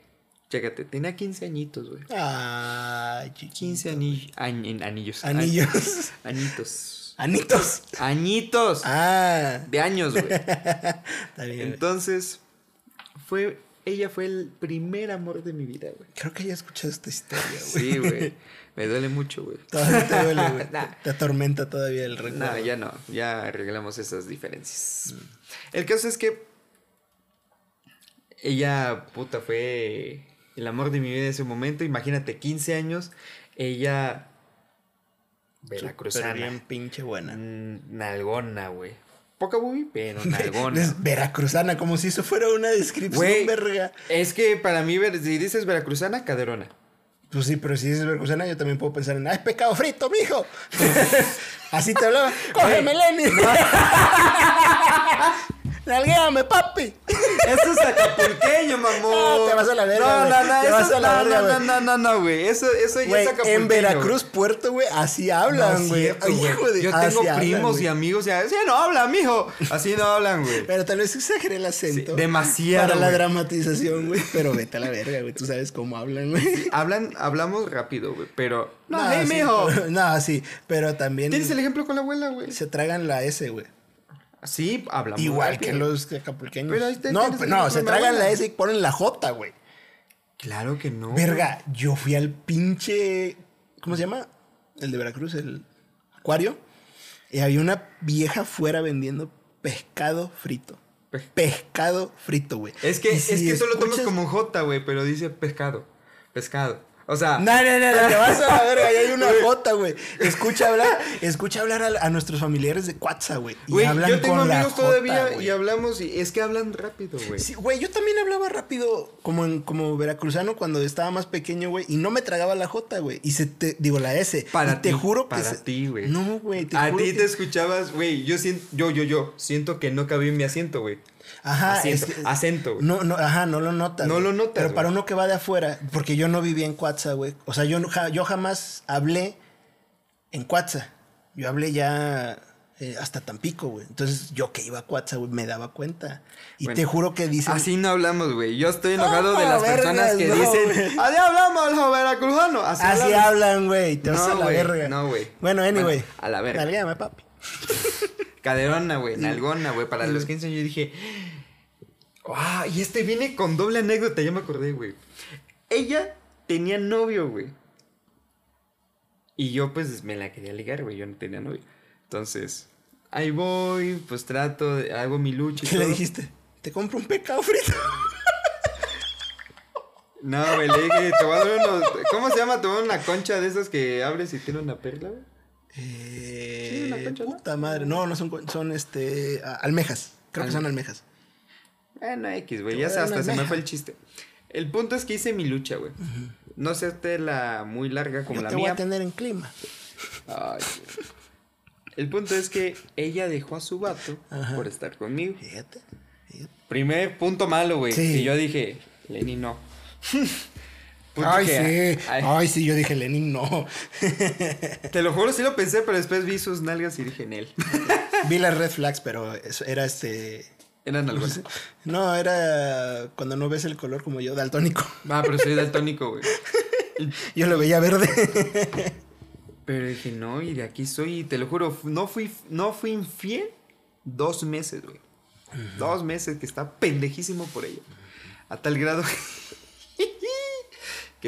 Chécate, tenía 15 añitos, güey. Ay, 15 anillos. anillos. Anillos. An- añitos. Anitos. Añitos. Ah. De años, güey. Está bien. güey. Entonces, fue. Ella fue el primer amor de mi vida, güey. Creo que ya he escuchado esta historia, güey. Sí, güey. Me duele mucho, güey. Todavía te duele, güey. Nah. Te atormenta todavía el recuerdo. No, ya no, ya arreglamos esas diferencias. El caso es que ella, puta, fue el amor de mi vida en ese momento. Imagínate, 15 años, ella veracruzana. bien pinche buena. Mm, Nalgona, güey. Poca boobie, pero nalgona. Veracruzana, como si eso fuera una descripción, verga. es que para mí, si dices veracruzana, caderona. Pues sí, pero si dices veracruzana, yo también puedo pensar en, ¡ay, pescado frito, mijo! Así te hablaba. ¡Cógeme, Lenny! ¡Nalguéame, papi! Eso es acapulqueño, mamón. Ah, te vas a la verga, No, güey. no, no, eso vas a es- la no, verga, no, no, no, no, güey. Eso, eso ya Güey, es acapulqueño. en Veracruz, Puerto, güey, así No, hablan, güey. cierto, Ay, güey. hijo de- Yo tengo hablan, primos y amigos y así no habla, mijo. Así no hablan, güey. Pero tal vez exageré el acento. Sí, demasiado, Para la dramatización, güey. Pero vete a la verga, güey. Tú sabes cómo hablan, güey. Hablan, hablamos rápido, güey, pero... No, No, hey, sí, mijo. pero- No, sí. Pero también ¿Tienes el ejemplo con la abuela, güey? se tragan la S, güey. Sí, hablamos Igual que los acapulqueños. Pero ahí te- no, pero el no, se tragan la S y ponen la J, güey. Claro que no. Verga, yo fui al pinche. ¿Cómo se llama? El de Veracruz, el acuario. Y había una vieja afuera vendiendo pescado frito. Pe- Pescado frito, güey. Es que, Y es si que tú lo tomas escuchas- como J, güey, pero dice pescado. Pescado. O sea, No, no, no, no, te vas a la verga, ahí hay una J, güey. Escucha hablar, escucha hablar a, a nuestros familiares de Cuatza, güey. Y güey, hablan yo tengo con la amigos todavía y hablamos y es que hablan rápido, güey. Sí, güey, yo también hablaba rápido como en, como veracruzano cuando estaba más pequeño, güey, y no me tragaba la J, güey, y se te digo la S. Para y te juro que para ti, güey. No, güey, A ti te escuchabas, güey, yo siento, yo, yo, yo, siento que no cabía en mi asiento, güey. Ajá, Asiento, es acento, güey. No, no, ajá, no lo notas. No lo notas, Pero para uno que va de afuera, porque yo no vivía en Cuatza, güey. O sea, yo, yo jamás hablé en Cuatza. Yo hablé ya eh, hasta Tampico, güey. Entonces, yo que iba a Cuatza, güey, me daba cuenta. Y Bueno, te juro que dicen... Así no hablamos, güey. Yo estoy enojado de No, las vergas, personas que no, dicen, así hablamos los veracruzanos. Así, Así hablan, güey. Te vas No, a la verga. no, güey. Bueno, anyway. Bueno, a la verga. Nalguéame, papi. Caderona, güey, nalgona, güey. Para los 15 años yo dije, ¡ah! y este viene con doble anécdota, ya me acordé, güey. Ella tenía novio, güey. Y yo, pues, me la quería ligar, güey. Yo no tenía novio. Entonces, ahí voy, pues trato, de- hago mi lucha y ¿Qué le dijiste? Te compro un pecado frito. No, güey, le dije, te voy a dar unos. ¿Cómo se llama? Te voy a dar una concha de esas que abres y tiene una perla, güey. Eh, Sí, una concha, ¿no? puta madre. No, no son, son este, almejas. Creo que son almejas. Bueno, X, güey, ya voy hasta se me fue el chiste. El punto es que hice mi lucha, güey. No sé la muy larga como Yo la te voy mía. a tener en clima. Ay, el punto es que ella dejó a su vato Ajá. por estar conmigo. Fíjate. fíjate. Primer punto malo, güey. Sí. Y yo dije, Lenny, no. Ay, sí. ay, Ay, sí, yo dije Lenin, no. te lo juro, sí lo pensé, pero después vi sus nalgas y dije en él. Vi las red flags, pero eso era este. Eran algo No, era cuando no ves el color como yo, daltónico. Ah, pero soy daltónico, güey. Yo lo veía verde. Pero dije, no, y de aquí soy, y te lo juro, no fui, no fui infiel dos meses, güey. Dos meses que está pendejísimo por ella. A tal grado que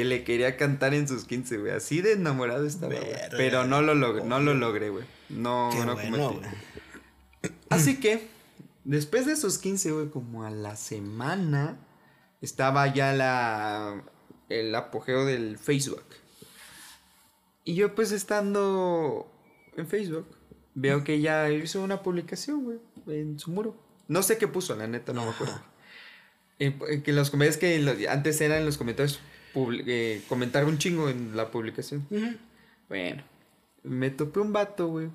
le quería cantar en sus 15, güey. Así de enamorado estaba. Pero no lo logré, no lo logré, güey. No, Qué no bueno, cometí. Así que, después de sus 15, güey, como a la semana, estaba ya la, el apogeo del Facebook. Y yo, pues, estando en Facebook, veo que ella hizo una publicación, güey, en su muro. No sé qué puso, la neta, no me acuerdo. Eh, que los comentarios que los- antes eran en los comentarios eh, comentar un chingo en la publicación. Bueno, me topé un vato, güey.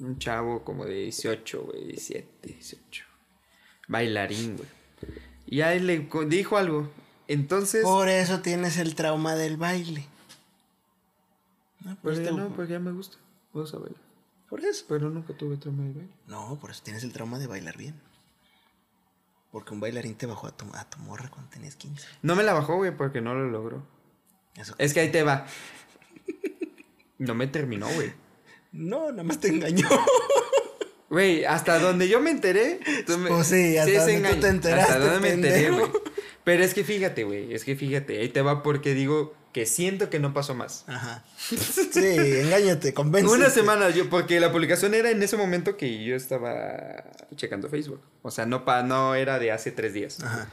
Un chavo como de 18, güey, 17, 18. Bailarín, güey. Y ahí le dijo algo. Entonces. Por eso tienes el trauma del baile. No, Pero pues ya te- no, porque ya me gusta. Vamos a bailar. por eso. Pero nunca tuve trauma de baile. No, por eso tienes el trauma de bailar bien. Porque un bailarín te bajó a tu, a tu morra cuando tenías 15. No me la bajó, güey, porque no lo logró. Eso. Es que ahí te va. No me terminó, güey. No, nada más te engañó. Güey, hasta donde yo me enteré. tú me- Pues sí, hasta es donde tú te enteraste, Hasta donde me enteré, güey. Pero es que fíjate, güey. Es que fíjate. Ahí te va porque digo que siento que no pasó más. Ajá. Sí, engáñate, convence. Una semana, yo, porque la publicación era en ese momento que yo estaba checando Facebook. O sea, no, pa, no era de hace tres días. Ajá.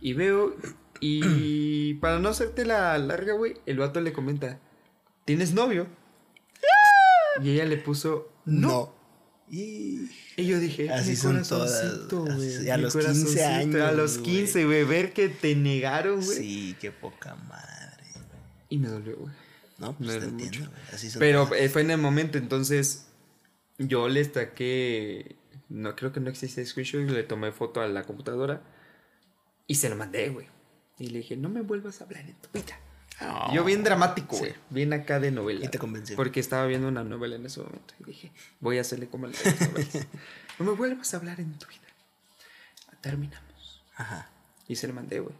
Y veo, y para no hacerte la larga, güey, el vato le comenta, ¿tienes novio? Y ella le puso, no. No. Y... Y yo dije, Así son todas. güey, Así, a los 15 corazoncito". años, A los güey. 15, güey, ver que te negaron, güey. Sí, qué poca madre. Y me dolió, güey. No, Me pues te dolió entiendo, mucho. güey. Así son Pero eh, fue en el momento, entonces yo le destaqué, no creo que no existe screenshot, le tomé foto a la computadora Y se lo mandé, güey. Y le dije, no me vuelvas a hablar en tu vida. Oh. Yo bien dramático, güey. Sí. Bien acá de novela. Y te convenció. Porque estaba viendo una novela en ese momento. Y dije, voy a hacerle como las novelas. no me vuelvas a hablar en tu vida. Terminamos. Ajá. Y se lo mandé, güey.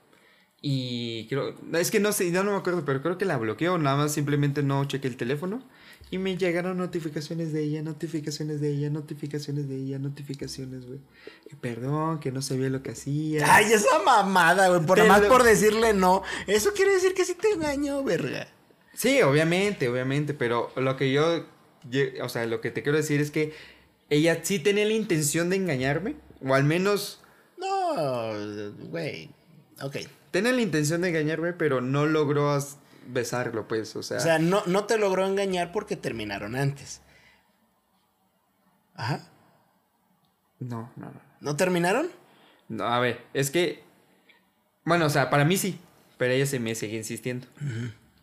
Y creo, es que no sé, ya no me acuerdo, pero creo que la bloqueó, nada más simplemente no chequé el teléfono. Y me llegaron notificaciones de ella, notificaciones de ella, notificaciones de ella, notificaciones, güey. Que perdón, que no sabía lo que hacía. Ay, esa mamada, güey. Por nada más lo- por decirle no. Eso quiere decir que sí te engañó, verga. Sí, obviamente, obviamente, pero lo que yo, o sea, lo que te quiero decir es que ella sí tenía la intención de engañarme, o al menos No, güey. Ok. Tenía la intención de engañarme, pero no logró besarlo, pues, o sea, O sea, no, no te logró engañar porque terminaron antes. Ajá. no, no, no. ¿No terminaron? No, a ver, es que, bueno, o sea, para mí sí, pero ella se me sigue insistiendo.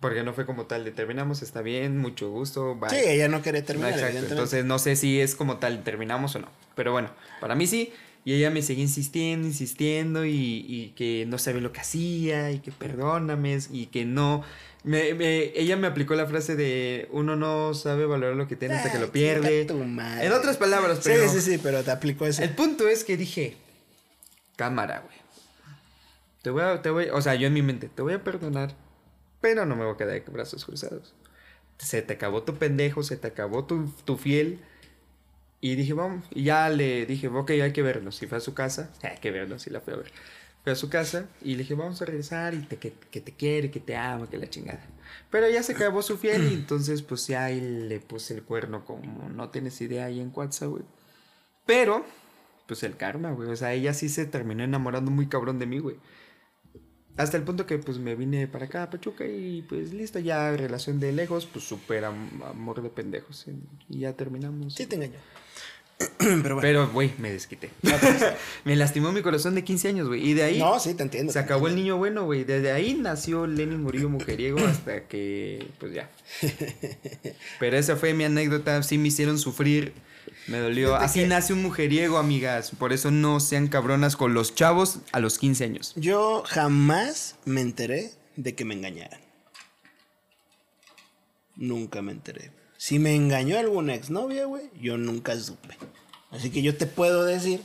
Porque no fue como tal, de terminamos, está bien, mucho gusto, bye. Sí, ella no quería No, terminar, exacto, evidentemente. entonces no sé si es como tal, terminamos o no. Pero bueno, para mí sí. Y ella me sigue insistiendo, insistiendo y, y que no sabe lo que hacía y que perdóname y que no... Me, me- ella me aplicó la frase de uno no sabe valorar lo que tiene hasta que lo pierde. tu madre. En otras palabras, Sí, pero... sí, sí, pero te aplicó eso. El punto es que dije, cámara, güey. Te voy a, te voy, o sea, yo en mi mente, te voy a perdonar, pero no me voy a quedar con brazos cruzados. Se te acabó tu pendejo, se te acabó tu, tu fiel. Y dije, vamos, y ya le dije, ok, hay que vernos. Y fue a su casa, hay que vernos, y la fui a ver. Fui a su casa y le dije, vamos a regresar, y te, que, que te quiere, que te ama, que la chingada. Pero ya se acabó su fiel, y entonces, pues ya ahí le puse el cuerno como no tienes idea ahí en WhatsApp, güey. Pero, pues el karma, güey. O sea, ella sí se terminó enamorando muy cabrón de mí, güey. Hasta el punto que pues me vine para acá a Pachuca y pues listo, ya relación de lejos, pues súper am- amor de pendejos. Y ya terminamos. Sí te engañó. pero bueno. Pero, güey, me desquité. me lastimó mi corazón de 15 años, güey. Y de ahí no, sí, te entiendo. se te acabó el niño bueno, güey. Desde ahí nació Lenin Murillo Mujeriego hasta que, pues ya. Pero esa fue mi anécdota. Sí me hicieron sufrir. Me dolió. Así que- nace un mujeriego, amigas. Por eso no sean cabronas con los chavos a los 15 años. Yo jamás me enteré de que me engañaran. Nunca me enteré. Si me engañó alguna exnovia, güey, yo nunca supe. Así que yo te puedo decir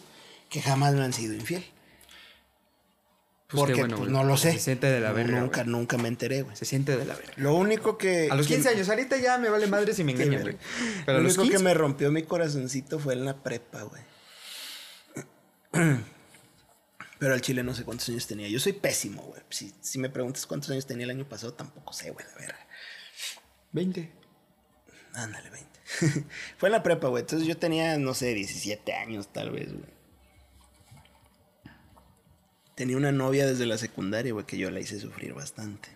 que jamás me han sido infiel. Pues Porque bueno, pues, no lo sé. Se siente de la verga. Nunca, nunca me enteré, güey. Se siente de la verga. Lo único que. A los que- 15 años, ahorita ya me vale madre si me Sí, engañan, güey. Pero a Lo los único 15. que me rompió mi corazoncito fue en la prepa, güey. Pero al chile no sé cuántos años tenía. Yo soy pésimo, güey. Si, si me preguntas cuántos años tenía el año pasado, tampoco sé, güey, la verga. 20. Ándale, 20. fue en la prepa, güey. Entonces yo tenía, no sé, 17 años tal vez, güey. Tenía una novia desde la secundaria, güey, que yo la hice sufrir bastante.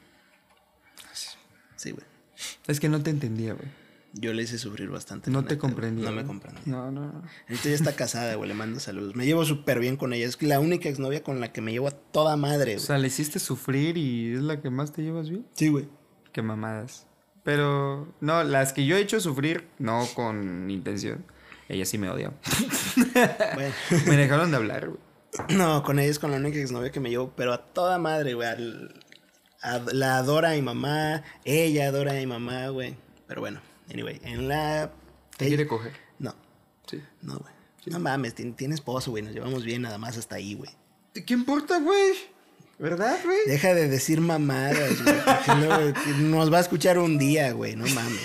Sí, güey. Es que no te entendía, güey. Yo la hice sufrir bastante. No te neta, comprendía. No me comprendía. No, no, no. Ahorita ya está casada, güey, le mando saludos. Me llevo súper bien con ella. Es la única exnovia con la que me llevo a toda madre, O güey. sea, le hiciste sufrir y es la que más te llevas bien. Sí, güey. Qué mamadas. Pero, no, las que yo he hecho sufrir, no con intención. Ella sí me odia. Bueno. me dejaron de hablar, güey. No, con ella es con la única exnovia que me llevo, pero a toda madre, güey. Al- a- la adora a mi mamá, ella adora a mi mamá, güey. Pero bueno, anyway, en la... Te quiere coger. No, Sí. no, güey. No mames, tien- tiene esposo, güey. Nos llevamos bien nada más hasta ahí, güey. ¿Qué importa, güey? ¿Verdad, güey? Deja de decir mamadas, güey. porque nos va a escuchar un día, güey. No mames.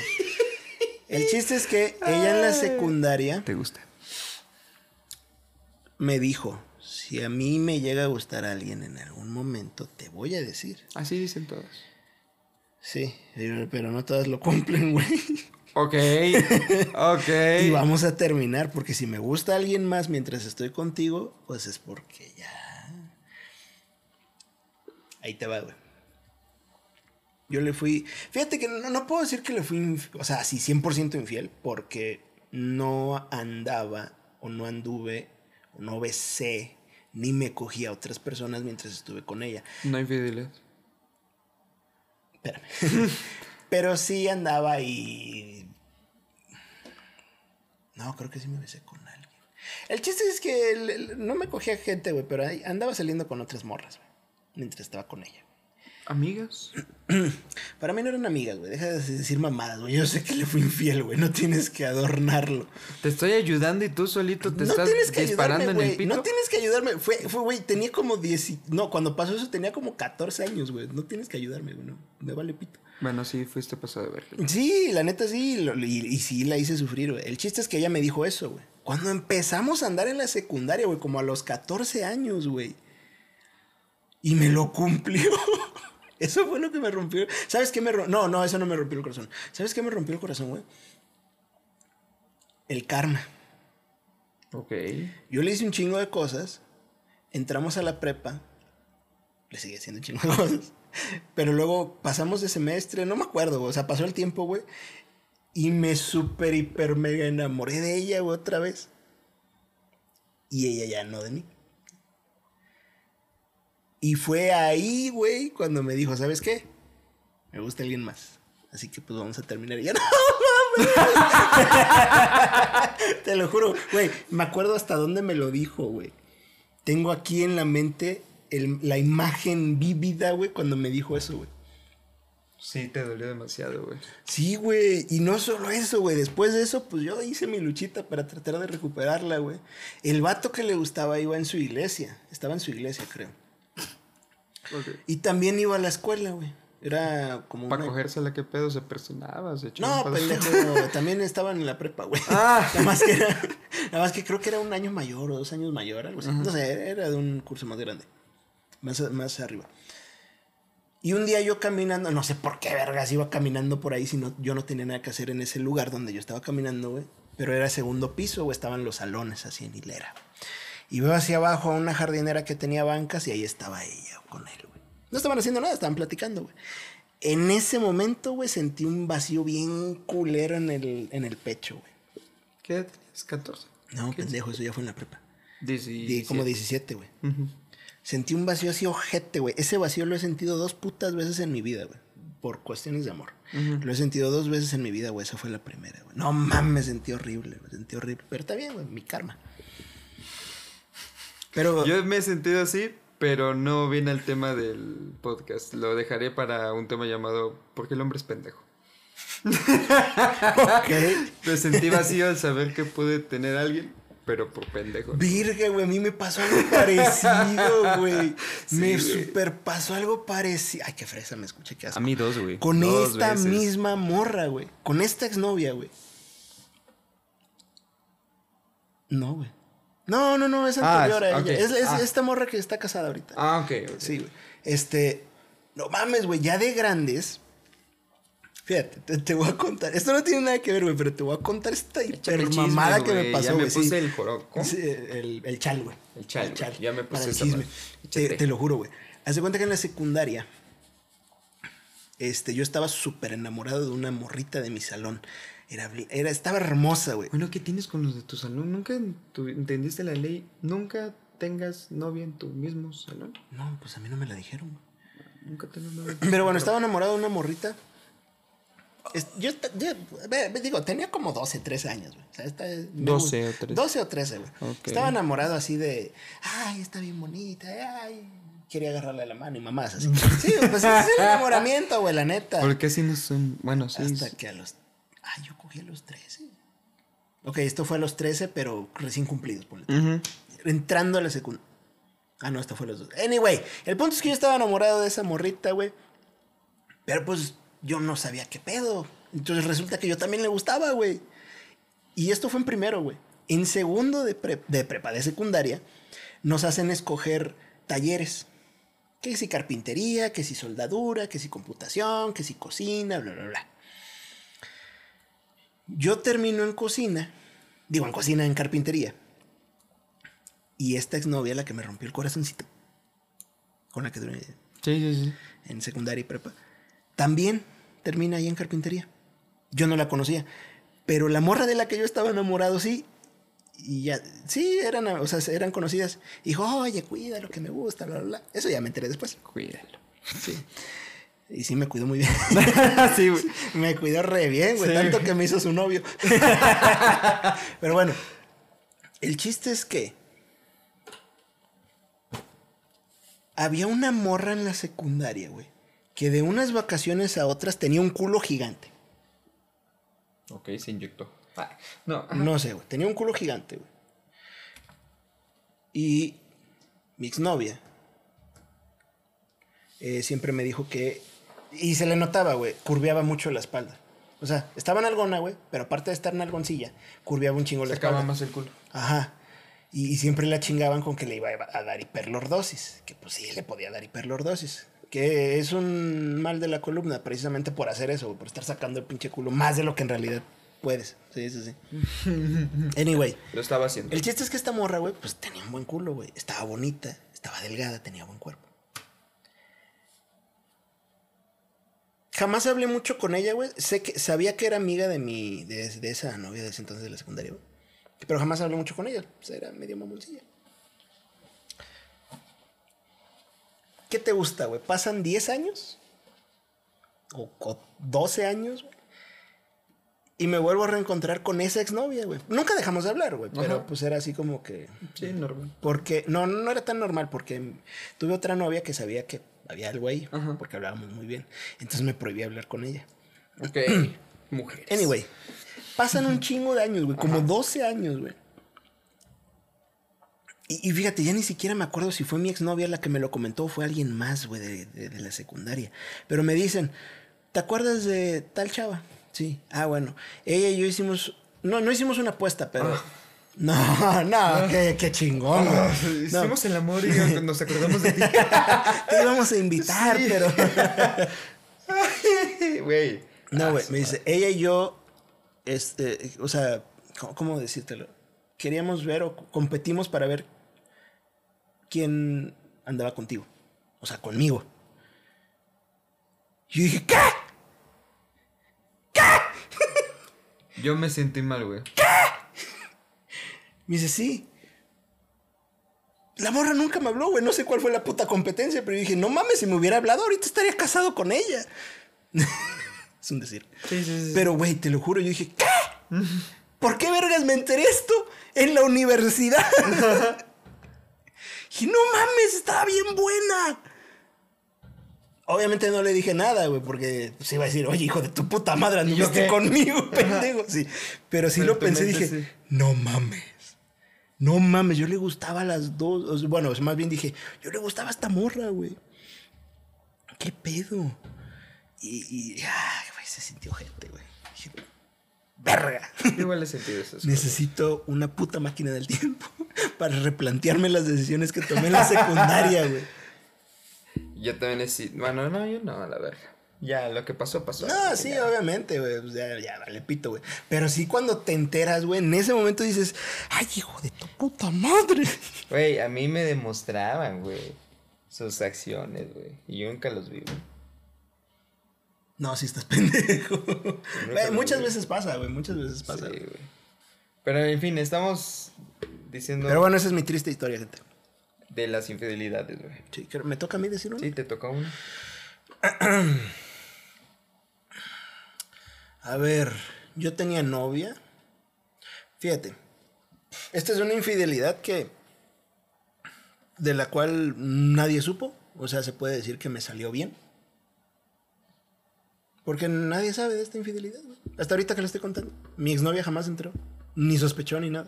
El chiste es que ella en la secundaria ¿Te gusta? me dijo, si a mí me llega a gustar alguien en algún momento, te voy a decir. Así dicen todos. Sí, pero pero no todas lo cumplen, güey. Ok. ok. Y vamos a terminar, porque si me gusta alguien más mientras estoy contigo, pues es porque ya... Ahí te va, güey. Yo le fui... Fíjate que no, no puedo decir que le fui, inf- o sea, así 100% infiel, porque no andaba o no anduve o no besé ni me cogí a otras personas mientras estuve con ella. No hay fidelidad. Espérame. Pero sí andaba y. No, creo que sí me besé con alguien. El chiste es que el- el- no me cogía gente, güey, pero andaba saliendo con otras morras. Mientras estaba con ella. Amigas. Para mí no eran amigas, güey. Deja de decir mamadas, güey. Yo sé que le fui infiel, güey. No tienes que adornarlo. Te estoy ayudando y tú solito te no estás tienes que disparando ayudarme, en el pito. No tienes que ayudarme. Fue, fue, güey, tenía como 10. y- No, cuando pasó eso tenía como 14 años, güey. No tienes que ayudarme, güey. No, me vale pito. Bueno, sí, fuiste pasado de verga. Sí, la neta sí. lo- y, y sí la hice sufrir, güey. El chiste es que ella me dijo eso, güey. Cuando empezamos a andar en la secundaria, güey, como a los 14 años, güey. Y me lo cumplió. Eso fue lo que me rompió. ¿Sabes qué me rompió? No, no, eso no me rompió el corazón. ¿Sabes qué me rompió el corazón, güey? El karma. Ok. Yo le hice un chingo de cosas. Entramos a la prepa. Le seguí haciendo un chingo de cosas. Pero luego pasamos de semestre, no me acuerdo, güey, o sea, pasó el tiempo, güey. Y me super, hiper, mega enamoré de ella, güey, otra vez. Y ella ya no de mí. Y fue ahí, güey, cuando me dijo, ¿sabes qué? Me gusta alguien más. Así que pues vamos a terminar. Y ya no, mames. Te lo juro, güey. Me acuerdo hasta dónde me lo dijo, güey. Tengo aquí en la mente el- la imagen vívida, güey, cuando me dijo eso, güey. Sí, te dolió demasiado, güey. Sí, güey. Y no solo eso, güey. Después de eso, pues yo hice mi luchita para tratar de recuperarla, güey. El vato que le gustaba iba en su iglesia. Estaba en su iglesia, creo. Ok. Y también iba a la escuela, güey. Era como Para una- cogérsela, ¿qué pedo? ¿Se personaba? ¿Se No, pendejo. También estaban en la prepa, güey. Ah. Nada más que era- nada más que creo que era un año mayor o dos años mayor, algo así. No sé, era de un curso más grande. Más, más arriba. Y un día yo caminando, no sé por qué vergas iba caminando por ahí si no, yo no tenía nada que hacer en ese lugar donde yo estaba caminando, güey. Pero era segundo piso, güey, estaban los salones así en hilera. Y veo hacia abajo a una jardinera que tenía bancas y ahí estaba ella con él, güey. No estaban haciendo nada, estaban platicando, güey. En ese momento, güey, sentí un vacío bien culero en el, en el pecho, güey. ¿Qué edad tenías? 14. No, pendejo, eso ya fue en la prepa. Dieci- Di- como 17, güey. Ujú. Sentí un vacío así ojete, güey. Ese vacío lo he sentido dos putas veces en mi vida, güey. Por cuestiones de amor. Lo he sentido dos veces en mi vida, güey. Esa fue la primera, güey. No mames, sentí horrible, güey. Sentí horrible. Pero está bien, güey. Mi karma. Pero. Yo me he sentido así, pero no viene al tema del podcast. Lo dejaré para un tema llamado ¿Por qué el hombre es pendejo? Me sentí vacío al saber que pude tener a alguien, pero por pendejo. Virga, güey, a mí me pasó algo parecido, güey. me Sí, super pasó algo parecido. Ay, qué fresa, me escuché que A mí dos, güey. Con Dos esta veces. misma morra, güey. Con esta exnovia, güey. No, güey. No, no, no, es Ah, anterior a ok. ella. Es, es Ah. esta morra que está casada ahorita. Ah, ok. ok. Sí, güey. Este. No mames, güey. Ya de grandes. Fíjate, te, te voy a contar. Esto no tiene nada que ver, güey, pero te voy a contar esta el hiper mamada que me güey, pasó, Ya me güey. sí. puse el joro. ¿cómo? Sí, el, el chal, güey. El chal, güey. Ya me puse el esa. Te, te lo juro, güey. Haz de cuenta que en la secundaria, este, yo estaba súper enamorado de una morrita de mi salón. Era, era, estaba hermosa, güey. Bueno, ¿qué tienes con los de tu salón? ¿Nunca tu- entendiste la ley? ¿Nunca tengas novia en tu mismo salón? No, pues a mí no me la dijeron, güey. Nunca tengo novia. Pero bueno, estaba enamorado de una morrita. Es- yo, yo- digo, tenía como 12, 13 años, güey. O sea, esta- me 12 gu- o 13. 12 o 13, güey. Ok. Estaba enamorado así de, ay, está bien bonita, ay. Quería agarrarle la mano y mamás así. Sí, pues es el enamoramiento, güey, la neta. ¿Por qué si no son...? Bueno, sí. Hasta que a los... Ay, yo cogí a los 13. Ok, esto fue a los 13, pero recién cumplidos, ponle. Ujú. Entrando a la secundaria. Ah, no, esto fue a los dos. Anyway, el punto es que yo estaba enamorado de esa morrita, güey. Pero pues yo no sabía qué pedo. Entonces resulta que yo también le gustaba, güey. Y esto fue en primero, güey. En segundo de, pre- de prepa, de secundaria, nos hacen escoger talleres. Que si carpintería, que si soldadura, que si computación, que si cocina, bla, bla, bla. Yo termino en cocina. Digo, en cocina, en carpintería. Y esta exnovia, la que me rompió el corazoncito, con la que duré Sí, sí, sí. en secundaria y prepa, también termina ahí en carpintería. Yo no la conocía, pero la morra de la que yo estaba enamorado sí. Y ya, sí, eran, o sea, eran conocidas. Y dijo, oye, cuida lo que me gusta, bla, bla, bla. Eso ya me enteré después. Cuídalo. Sí. Y sí me cuidó muy bien. sí, güey. me cuidó re bien, güey. Sí. Tanto que me hizo su novio. Pero bueno. El chiste es que había una morra en la secundaria, güey, que de unas vacaciones a otras tenía un culo gigante. Ok, se inyectó. Ah, no. No sé, güey, tenía un culo gigante, güey. Y mi exnovia eh, siempre me dijo que. Y se le notaba, güey, curveaba mucho la espalda. O sea, estaba en algona, güey, pero aparte de estar en algoncilla, curveaba un chingo la Sacaba espalda. más el culo. Ajá. Y, y siempre la chingaban con que le iba a dar hiperlordosis. Que pues sí, le podía dar hiperlordosis. Que es un mal de la columna, precisamente por hacer eso, güey, por estar sacando el pinche culo más de lo que en realidad puedes. Sí, sí, sí. Anyway, Lo estaba haciendo. el chiste es que esta morra, güey, pues tenía un buen culo, güey. Estaba bonita, estaba delgada, tenía buen cuerpo. Jamás hablé mucho con ella, güey. Sé que sabía que era amiga de mi de, de esa novia de ese entonces de la secundaria, güey. Pero jamás hablé mucho con ella. Pues era medio mamoncilla. ¿Qué te gusta, güey? ¿Pasan 10 años? ¿O, o 12 años, güey? Y me vuelvo a reencontrar con esa exnovia, güey. Nunca dejamos de hablar, güey. Pero Ajá. pues era así como que. Sí, normal. Porque. No, no era tan normal porque tuve otra novia que sabía que había algo ahí. Ajá. Porque hablábamos muy bien. Entonces me prohibí hablar con ella. Ok. Mujeres. Anyway, pasan un chingo de años, güey. Como 12 años, güey. Y, y fíjate, ya ni siquiera me acuerdo si fue mi exnovia la que me lo comentó o fue alguien más, güey, de, de- de la secundaria. Pero me dicen, ¿te acuerdas de tal chava? Sí. Ah, bueno. Ella y yo hicimos... No, no hicimos una apuesta, pero... No, no, qué, qué chingón, No, Hicimos el amor y nos acordamos de ti. te íbamos a invitar, Sí. pero... Güey. No, Ah, güey, me dice, ella y yo, este, o sea, ¿cómo, cómo decírtelo? Queríamos ver o competimos para ver quién andaba contigo. O sea, conmigo. Y yo dije, ¿qué? Yo me sentí mal, güey. Me dice, sí. La morra nunca me habló, güey. No sé cuál fue la puta competencia, pero yo dije, no mames, si me hubiera hablado, ahorita estaría casado con ella. es un decir. Sí, sí, sí. Pero, güey, te lo juro, yo dije, ¿qué? ¿Por qué vergas me enteré esto en la universidad? y no mames, estaba bien buena. Obviamente no le dije nada, güey, porque se iba a decir, oye, hijo de tu puta madre, ¿Y yo anduviste conmigo, pendejo. Sí, pero sí Pero lo pensé dije, no mames. No mames, yo le gustaba a las dos. bueno, más bien dije, yo le gustaba a esta morra, güey. ¿Qué pedo? Y, y ay, güey, se sintió gente, güey. Dije, verga. Igual sentido esas cosas. Necesito una puta máquina del tiempo para replantearme las decisiones que tomé en la secundaria, güey. Yo también necesito. Bueno, no, yo no, a la verga. Ya, lo que pasó, pasó. No, sí, Ya. obviamente, güey. pues ya, ya, vale pito, güey. Pero sí cuando te enteras, güey, en ese momento dices, ay, hijo de tu puta madre. Güey, a mí me demostraban, güey, sus acciones, güey. Y yo nunca los vi, güey. No, sí estás pendejo. Muchas vi. veces pasa, güey. Muchas veces Sí, pasa. güey. Pero en fin, estamos diciendo Pero bueno, esa es mi triste historia, gente. de las infidelidades, güey. Sí, ¿Me toca a mí decir uno? Sí, te toca uno. A ver, yo tenía novia. Fíjate, esta es una infidelidad que. de la cual nadie supo. O sea, se puede decir que me salió bien. Porque nadie sabe de esta infidelidad, güey. Hasta ahorita que la estoy contando. Mi exnovia jamás entró. Ni sospechó ni nada.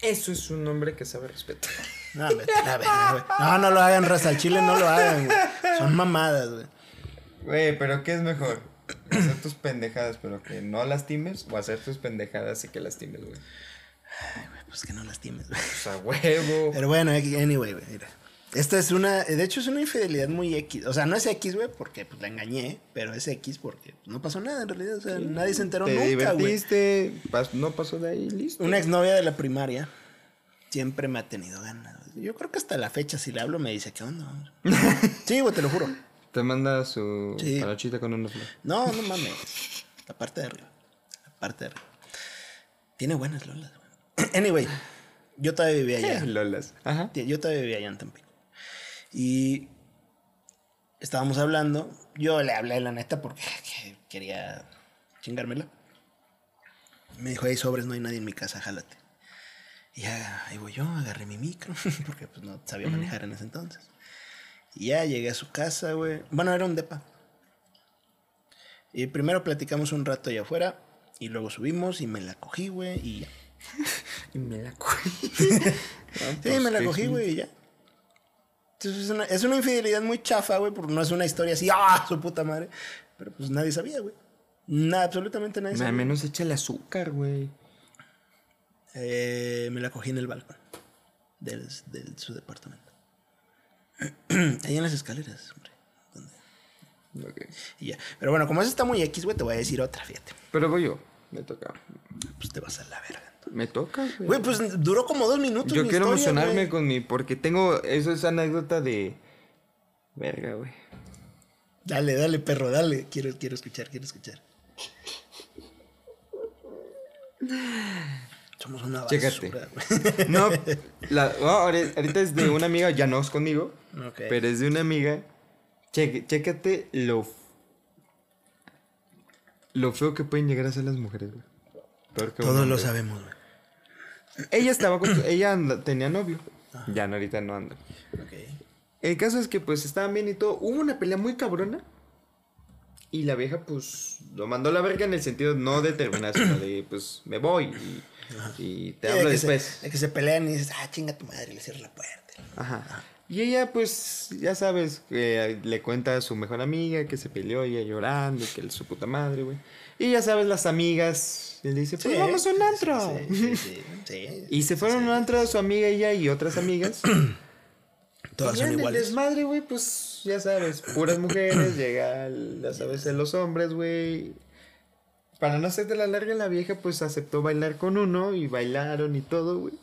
Eso es un hombre que sabe respetar. No, vete a la verga, güey. no, no lo hagan, raza al chile, no lo hagan, güey. Son mamadas, güey. Güey, pero ¿qué es mejor? ¿Hacer tus pendejadas pero que no lastimes? ¿O hacer tus pendejadas y que lastimes, güey? Pues que no lastimes, güey. O sea, huevo. Pero bueno, anyway, güey, mira. Esta es una, de hecho es una infidelidad muy X. O sea, no es X, güey, porque pues, la engañé, pero es X porque pues, no pasó nada en realidad. O sea, nadie se enteró Te nunca, güey. divertiste, pas- no pasó de ahí, listo. Una exnovia de la primaria siempre me ha tenido ganas. Yo creo que hasta la fecha, si le hablo, me dice, ¿qué onda? sí, güey, te lo juro. Te manda su Sí. con una flor. No, no mames. La parte de arriba. La parte de arriba. Tiene buenas lolas, güey. Anyway, yo todavía vivía allá. Lolas. Ajá. Yo todavía vivía allá en Tampico. Y estábamos hablando. Yo le hablé la neta porque que- quería chingármela. Me dijo, hey, sobres, no hay nadie en mi casa, jálate. Y ahí voy yo, agarré mi micro, porque pues no sabía manejar en ese entonces. Y ya llegué a su casa, güey. Bueno, era un depa. Y primero platicamos un rato allá afuera. Y luego subimos y me la cogí, güey. Y ya. Y me la cogí. Sí, me la cogí, güey, y ya. Entonces es una, es una infidelidad muy chafa, güey, porque no es una historia así, ¡ah! Su puta madre. Pero pues nadie sabía, güey. Nada, absolutamente nadie Al sabía. menos échale azúcar, güey. Eh, me la cogí en el balcón del, del su departamento. Ahí en las escaleras, hombre. donde- Ok. Y ya. Pero bueno, como eso está muy X, güey, te voy a decir otra, fíjate. Pero voy yo. Me toca. Pues te vas a la verga. Me toca, güey. Güey, pues duró como dos minutos. Yo mi quiero historia, emocionarme con mi. Porque tengo. Eso es anécdota de. Verga, güey. Dale, dale, perro, dale. Quiero, quiero escuchar, quiero escuchar. Somos una basura, Chécate. No, la, ahorita es de una amiga, ya no es conmigo. Pero es de una amiga. Cheque, chécate lo. Lo feo que pueden llegar a ser las mujeres, güey. Todos lo sabemos, güey. Ella estaba con ella anda- tenía novio. Ya no, ahorita no anda. El caso es que pues estaban bien y todo. Hubo una pelea muy cabrona. Y la vieja pues lo mandó a la verga en el sentido no de terminar, sino de pues me voy y, y te hablo de que se- después. de que se pelean y dices, ah, chinga tu madre, le cierras la puerta. Ajá. Y ella pues ya sabes, que le cuenta a su mejor amiga que se peleó ella llorando, que es su puta madre, güey. Y ya sabes, las amigas, le dice, pues Sí, vamos a un antro. Sí, sí. Y se fueron a un antro su amiga, ella y otras amigas. Todas Y son en el iguales. desmadre, güey, pues ya sabes, puras mujeres, llega, ya sabes, los hombres, güey. Para no hacerte la larga, la vieja pues aceptó bailar con uno y bailaron y todo, güey.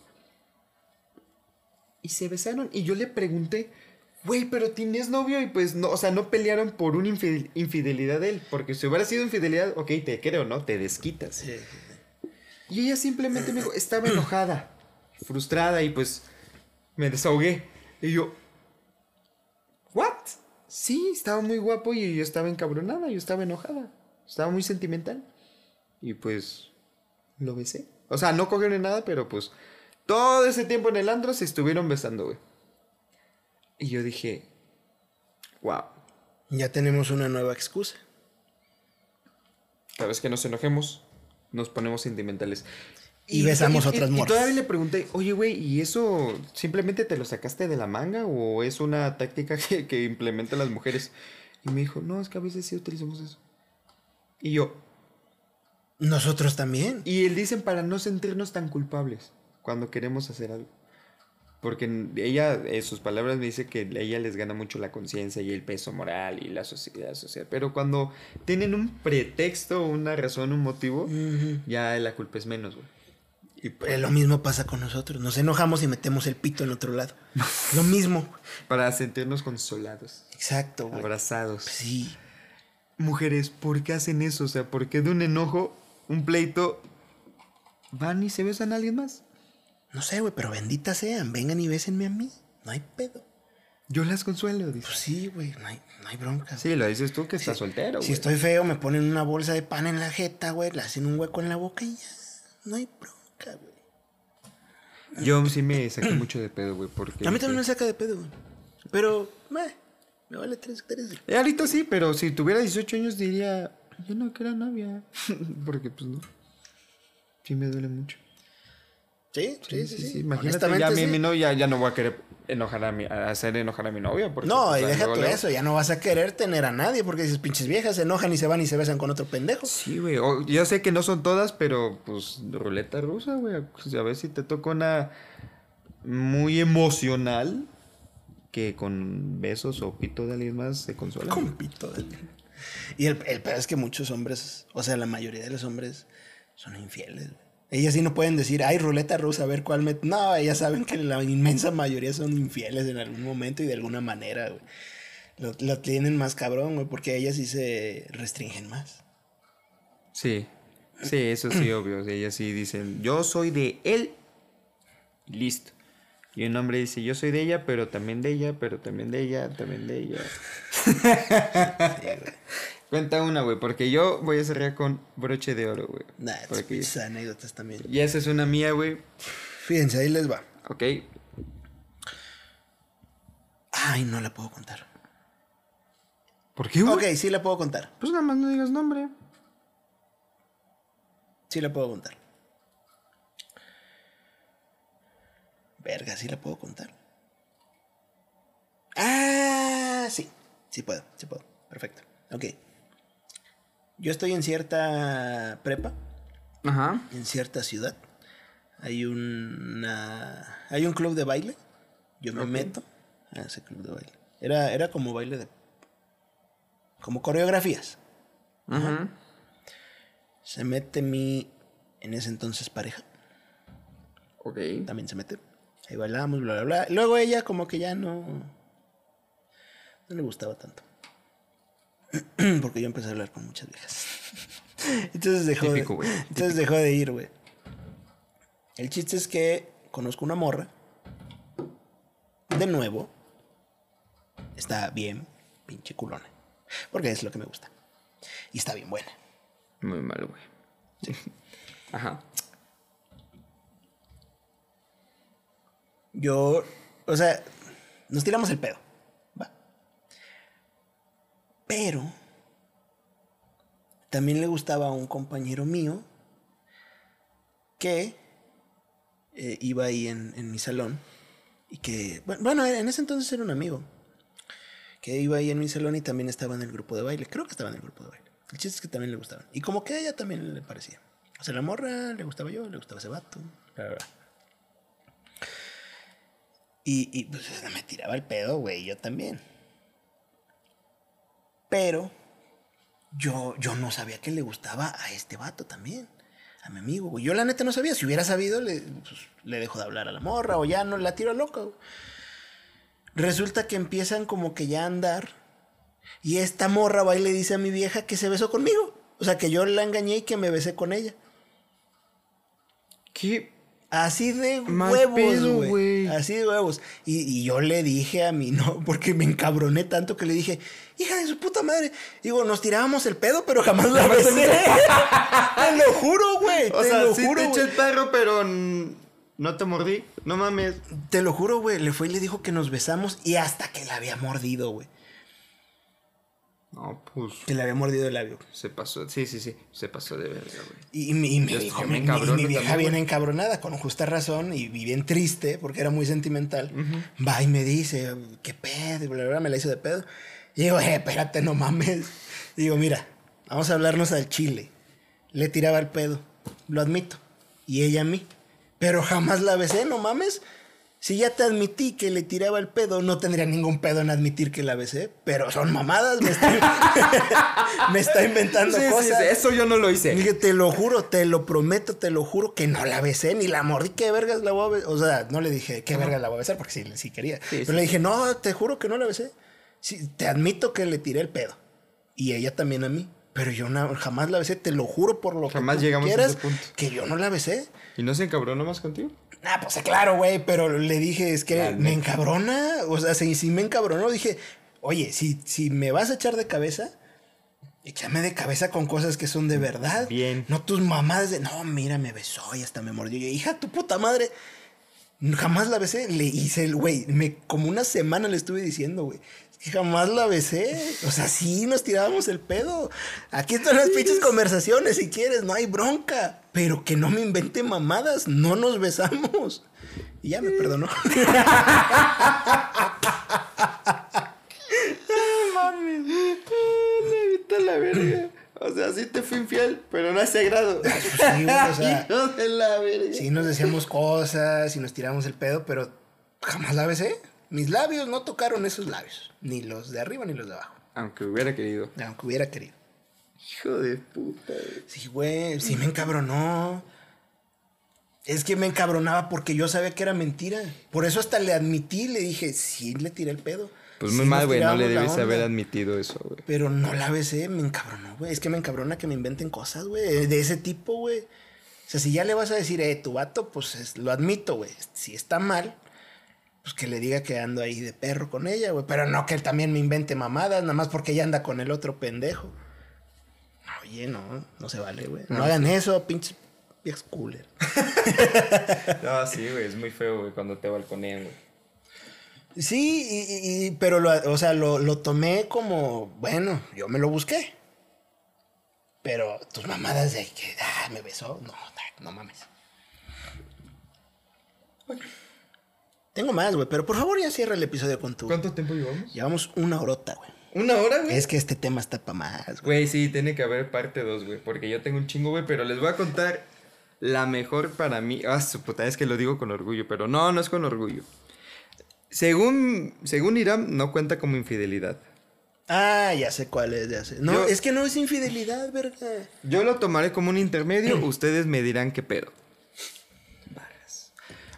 Y se besaron y yo le pregunté, güey, pero tienes novio y pues no, o sea, no pelearon por una infidel- infidelidad de él, porque si hubiera sido infidelidad, ok, te creo, ¿no? Te desquitas. Y ella simplemente me dijo, estaba enojada, frustrada y pues me desahogué. Y yo, ¿what? Sí, estaba muy guapo y yo estaba encabronada, yo estaba enojada, estaba muy sentimental. Y pues lo besé. O sea, no cogieron en nada, pero pues todo ese tiempo en el andro se estuvieron besando, güey. Y yo dije, wow, Ya tenemos una nueva excusa. cada vez que nos enojemos, nos ponemos sentimentales. Y besamos otras y- Y morras. todavía le pregunté, oye, güey, ¿y eso simplemente te lo sacaste de la manga o es una táctica que, que implementan las mujeres? Y me dijo, no, es que a veces sí utilizamos eso. Y yo, Nosotros también. y él dicen para no sentirnos tan culpables cuando queremos hacer algo. Porque ella, en sus palabras me dice que a ella les gana mucho la conciencia y el peso moral y la sociedad social. Pero cuando tienen un pretexto, una razón, un motivo, Ujú. ya la culpa es menos, güey. Y pues, Eh, lo mismo pasa con nosotros. Nos enojamos y metemos el pito en otro lado. lo mismo. para sentirnos consolados, Exacto, güey. abrazados. Sí. Mujeres, ¿por qué hacen eso? O sea, ¿por qué de un enojo, un pleito, van y se besan a alguien más? No sé, güey, pero benditas sean. Vengan y bésenme a mí. No hay pedo. Yo las consuelo, dice. Pues sí, güey. No hay, no hay bronca. Sí, lo dices tú que estás soltero, Si güey. estoy feo, me ponen una bolsa de pan en la jeta, güey. Le hacen un hueco en la boca y ya. No hay bronca, güey. Yo sí me saqué mucho de pedo, güey, porque... A mí también me saca de pedo, güey. Pero, meh, me vale tres hectáreas. Eh, ahorita sí, pero si tuviera 18 años diría, yo no quiero novia. porque pues no. Sí me duele mucho. Sí, sí, sí. sí, Imagínate, ya mi, sí. mi novia ya no voy a querer enojar a mi, a hacer enojar a mi novia. Porque, No, pues, y deja eso, ya no vas a querer tener a nadie porque dices, pinches viejas se enojan y se van y se besan con otro pendejo. Sí, güey. Yo sé que no son todas, pero pues ruleta rusa, güey. Pues, a ver si te toca una muy emocional que con besos o pito de alguien más se consuela. Con pito de- Y el, el peor es que muchos hombres, o sea, la mayoría de los hombres son infieles. Ellas sí no pueden decir, ay, ruleta rusa, a ver cuál me... No, ellas saben que la inmensa mayoría son infieles en algún momento y de alguna manera, güey. Lo, lo tienen más cabrón, güey, porque ellas sí se restringen más. Sí. Sí, eso sí, obvio. Ellas sí dicen, yo soy de él. Listo. Y un hombre dice, yo soy de ella, pero también de ella, pero también de ella, también de ella. Cuenta una, güey, porque yo voy a cerrar con broche de oro, güey. Nah, Porque- esas anécdotas también. Y esa es una mía, güey. Fíjense, ahí les va. Ok. Ay, no la puedo contar. ¿Por qué, güey? Ok, sí la puedo contar. Pues nada más no digas nombre. Sí la puedo contar. Verga, sí la puedo contar. Ah, sí. Sí puedo, sí puedo. Perfecto. Ok. Yo estoy en cierta prepa, Ajá. en cierta ciudad. Hay una. Hay un club de baile. Yo me meto a ese club de baile. Era, era como baile de. como coreografías. Ajá. Se mete mi. en ese entonces pareja. Ok. también se mete. Ahí bailamos, bla, bla, bla. Luego ella como que ya no... No le gustaba tanto. Porque yo empecé a hablar con muchas viejas. Entonces dejó, Típico, de, entonces dejó de ir, güey. El chiste es que conozco una morra. De nuevo. Está bien, pinche culona. Porque es lo que me gusta. Y está bien buena. Muy mal, güey. Ajá. Yo, o sea, nos tiramos el pedo. Va. Pero también le gustaba a un compañero mío que eh, iba ahí en, en mi salón y que, bu- bueno, en ese entonces era un amigo que iba ahí en mi salón y también estaba en el grupo de baile. Creo que estaba en el grupo de baile. El chiste es que también le gustaban. Y como que a ella también le parecía. O sea, la morra le gustaba yo, le gustaba ese vato. Bla, bla, bla. Y, y pues me tiraba el pedo, güey, yo también. Pero yo, yo no sabía que le gustaba a este vato también. A mi amigo, güey. Yo la neta no sabía. Si hubiera sabido, le, pues, le dejo de hablar a la morra o ya no la tiro loca. güey. Resulta que empiezan como que ya a andar. Y esta morra va y le dice a mi vieja que se besó conmigo. O sea, que yo la engañé y que me besé con ella. ¿Qué? Así de Mal huevos, güey. Así de huevos. Y, y yo le dije a mi no, porque me encabroné tanto que le dije, hija de su puta madre. Digo, nos tirábamos el pedo, pero jamás la besé. te lo juro, güey. O te sea, lo sí juro, te eché el perro, pero no te mordí. No mames. Te lo juro, güey. Le fue y le dijo que nos besamos y hasta que la había mordido, güey. No, pues. Que le había mordido el labio. Se pasó. Sí, sí, sí. Se pasó de verga, güey. Y, y mi- y yo me mi, mi- mi vieja bien encabronada, con justa razón, y, bien triste, porque era muy sentimental. Va y me dice, ¿qué pedo? Y bla, bla, bla, me la hizo de pedo. Y digo, eh, espérate, no mames. Y digo, mira, vamos a hablarnos al chile. Le tiraba el pedo, lo admito. Y ella a mí. Pero jamás la besé, no mames. Si ya te admití que le tiraba el pedo, no tendría ningún pedo en admitir que la besé. Pero son mamadas, me está, me está inventando Sí, cosas. sí, eso yo no lo hice. Dije, te lo juro, te lo prometo, te lo juro que no la besé ni la mordí. ¿Qué vergas la voy a besar? O sea, no le dije, ¿qué vergas la voy a besar? Porque sí, sí quería. Sí, Pero le dije, no, te juro que no la besé. Te admito que le tiré el pedo. Y ella también a mí. Pero yo na- jamás la besé, te lo juro por lo Jamás que tú llegamos a ese punto. que yo no la besé. ¿Y no se encabronó más contigo? Ah, pues claro, güey, pero le dije, es que me encabrona. O sea, si, si me encabronó, dije, oye, si, si me vas a echar de cabeza, échame de cabeza con cosas que son de verdad. Bien. No tus mamadas de, no, mira, me besó y hasta me mordió. Y yo, hija, tu puta madre. Jamás la besé. Le hice el güey. Me, como una semana le estuve diciendo, güey. Que jamás la besé. O sea, sí nos tirábamos el pedo. Aquí están las pinches conversaciones si quieres, no hay bronca. Pero que no me invente mamadas, no nos besamos. Y ya me perdonó. Vete la verga. O sea, sí te fui infiel, pero no a ese grado. sí, güey, o sea, Hijo de la verga. sí nos decíamos cosas y nos tiramos el pedo, pero jamás la besé. Mis labios no tocaron esos labios. Ni los de arriba ni los de abajo. Aunque hubiera querido. Aunque hubiera querido. Hijo de puta. güey. Sí, güey, sí me encabronó. Es que me encabronaba porque yo sabía que era mentira. Por eso hasta le admití, le dije, sí, le tiré el pedo. Pues Sí muy mal, güey. No le debes haber admitido eso, güey. Pero no la besé, me encabronó, güey. Es que me encabrona que me inventen cosas, güey, de ese tipo, güey. O sea, si ya le vas a decir, eh, tu vato, pues es- lo admito, güey. Si está mal, pues que le diga que ando ahí de perro con ella, güey. Pero no que él también me invente mamadas, nada más porque ella anda con el otro pendejo. Oye, no, no se vale, güey. No, No, hagan eso, pinches viejas cooler. No, sí, güey, es muy feo, güey, cuando te balconean, güey. Sí, y, y- pero lo, o sea, lo, lo tomé como, bueno, yo me lo busqué. Pero tus mamadas de que, ah, me besó, no, no mames. Tengo más, güey, pero por favor ya cierra el episodio con tu. ¿Cuánto tiempo llevamos? Llevamos una horota, güey. ¿Una hora, güey? Es que este tema está para más, güey. Güey, sí, tiene que haber parte 2, güey, porque yo tengo un chingo, güey, pero les voy a contar la mejor para mí. Ah, su puta, es que lo digo con orgullo, pero no, no es con orgullo. Según, según Irán, no cuenta como infidelidad. Ah, ya sé cuál es, ya sé. No, Yo- es que no es infidelidad, verga. Yo lo tomaré como un intermedio, ustedes me dirán qué pedo.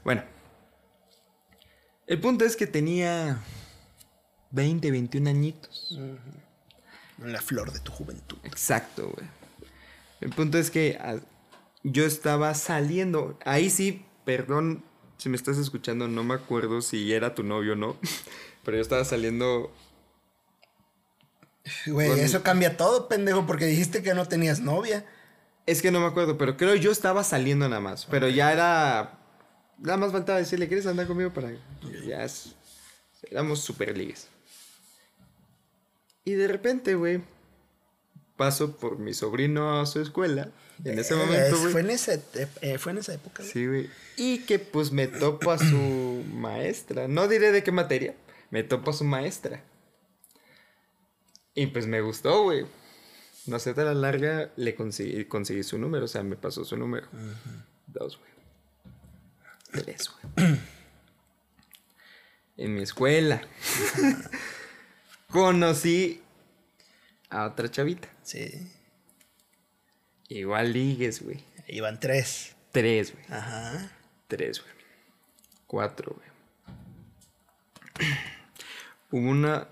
Bueno. El punto es que tenía 20, 21 añitos. La flor de tu juventud. Exacto, güey. El punto es que ah, yo estaba saliendo. Ahí sí, perdón si me estás escuchando, no me acuerdo si era tu novio o no. Pero yo estaba saliendo. Güey, Con- eso cambia todo, pendejo, porque dijiste que no tenías novia. Es que no me acuerdo, pero creo yo estaba saliendo nada más. Pero ya era. Nada más faltaba decirle, ¿quieres andar conmigo para.? Ya es. Éramos super ligues. Y de repente, güey. Paso por mi sobrino a su escuela. En ese Eh, momento, Fue güey. en, esa, eh, fue en esa época. Sí, güey. Y que pues me topo a su maestra. No diré de qué materia. Me topo a su maestra. Y pues me gustó, güey. No sé, de la larga le conseguí, conseguí su número. O sea, me pasó su número. Dos, güey. Tres, güey. En mi escuela. Conocí a otra chavita. Sí. Igual ligues, güey. Iban tres. Tres, güey. Ajá. Tres, güey. Cuatro, güey. Hubo una.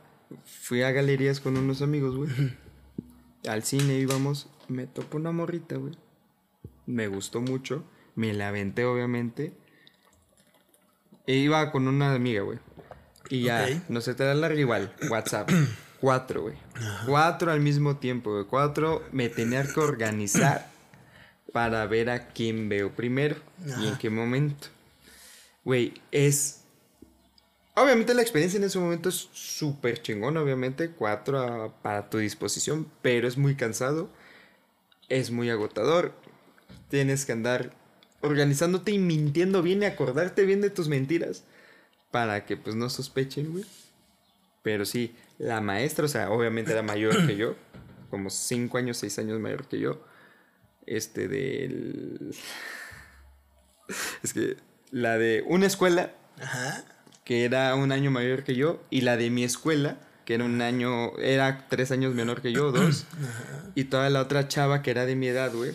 Fui a galerías con unos amigos, güey. Al cine íbamos. Me topó una morrita, güey. Me gustó mucho. Me la aventé, obviamente. E iba con una amiga, güey. Y ya, no se te da larga igual. WhatsApp. Cuatro, güey. Cuatro al mismo tiempo, güey. Cuatro me tenía que organizar para ver a quién veo primero y en qué momento. Güey, es. Obviamente la experiencia en ese momento es súper chingón, obviamente. Cuatro a- para tu disposición, pero es muy cansado. Es muy agotador. Tienes que andar organizándote y mintiendo bien y acordarte bien de tus mentiras. Para que pues no sospechen, güey. Pero sí, la maestra, o sea, obviamente era mayor que yo. Como cinco años, seis años mayor que yo. Este del... Es que la de una escuela Ajá. que era un año mayor que yo y la de mi escuela que era un año, era tres años menor que yo, dos. y toda la otra chava que era de mi edad, güey.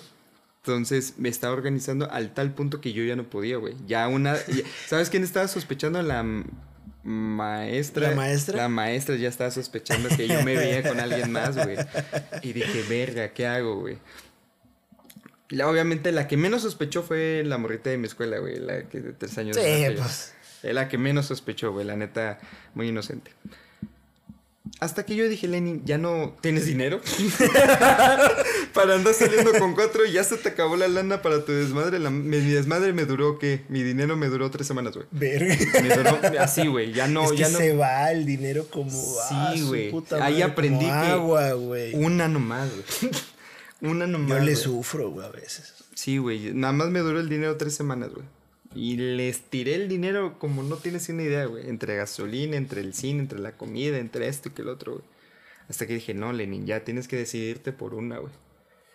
Entonces me estaba organizando al tal punto que yo ya no podía, güey. Ya una... ya- ¿Sabes quién estaba sospechando? La maestra. ¿La maestra? La maestra ya estaba sospechando que yo me veía con alguien más, güey. Y dije, verga, ¿qué hago, güey? La- obviamente la que menos sospechó fue la morrita de mi escuela, güey. La que de tres años. Sí, pues. Es la que menos sospechó, güey. La neta, muy inocente. Hasta que yo dije, Lenin, ya no tienes dinero para andar saliendo con cuatro y ya se te acabó la lana para tu desmadre. La- mi, mi desmadre me duró, ¿qué? Mi dinero me duró tres semanas, güey. Verga. Me duró así, güey. Ya no, es que ya no. se va el dinero como. ah, Sí, su güey. Ahí aprendí como que- Agua, güey. Una nomás, güey. Una nomás. Yo le güey. sufro, güey, a veces. Sí, güey. Nada más me duró el dinero tres semanas, güey. Y les tiré el dinero como no tienes una idea, güey. Entre gasolina, entre el cine, entre la comida, entre esto y que el otro, güey. Hasta que dije, no, Lenin, ya tienes que decidirte por una, güey.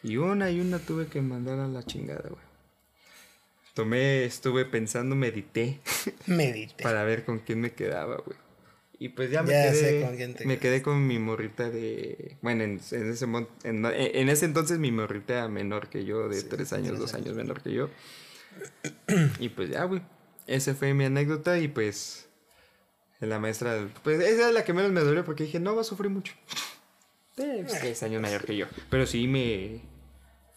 Y una y una tuve que mandar a la chingada, güey. Tomé, estuve pensando, medité Medite. para ver con quién me quedaba, güey. Y pues ya me Ya sé quedé. con quién te me quedé con mi morrita de. Bueno, en, en ese, en, en ese entonces mi morrita menor que yo, de tres años, tres dos años. años menor que yo. Y pues ya, güey. Esa fue mi anécdota y pues. La maestra. Pues esa es la que menos me dolió porque dije, no va a sufrir mucho. Eh, pues, tres años mayor que yo. Pero sí me.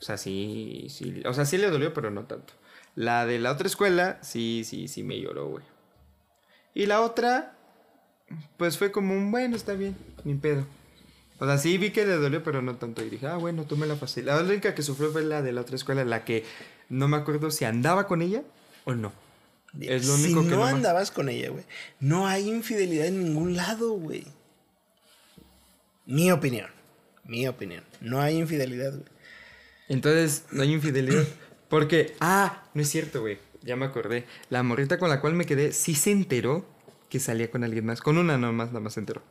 O sea, sí, sí. O sea, sí le dolió, pero no tanto. La de la otra escuela, sí, sí, sí me lloró, güey. Y la otra, pues fue como un, bueno, está bien, ni pedo. O sea, sí vi que le dolió, pero no tanto. Y dije, ah, bueno, tú me la facilité. La única que sufrió fue la de la otra escuela, la que no me acuerdo si andaba con ella o no. Es lo único si que no no andabas con ella, güey, no hay infidelidad en ningún lado, güey. Mi opinión. Mi opinión. No hay infidelidad, güey. Entonces, no hay infidelidad. Porque, ah, no es cierto, güey. Ya me acordé. La morrita con la cual me quedé sí se enteró que salía con alguien más. Con una nomás, nada más se enteró.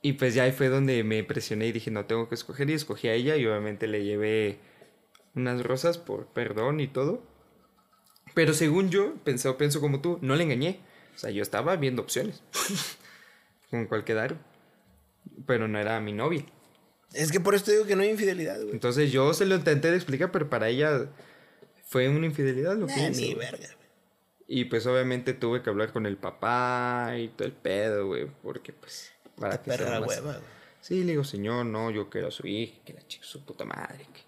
Y pues ya ahí fue donde me presioné y dije, no tengo que escoger. Y escogí a ella y obviamente le llevé unas rosas por perdón y todo. Pero según yo, pensé, pienso como tú, no le engañé. O sea, yo estaba viendo opciones. con cual quedar. Pero no era mi novia. Es que por eso te digo que no hay infidelidad, güey. Entonces yo se lo intenté de explicar, pero para ella fue una infidelidad lo que hice, ni verga, güey. Y pues obviamente tuve que hablar con el papá y todo el pedo, güey, porque pues para Esta que sea perra más- hueva, güey. Sí, le digo, señor, no, yo quiero a su hija, que la chica su puta madre. que-".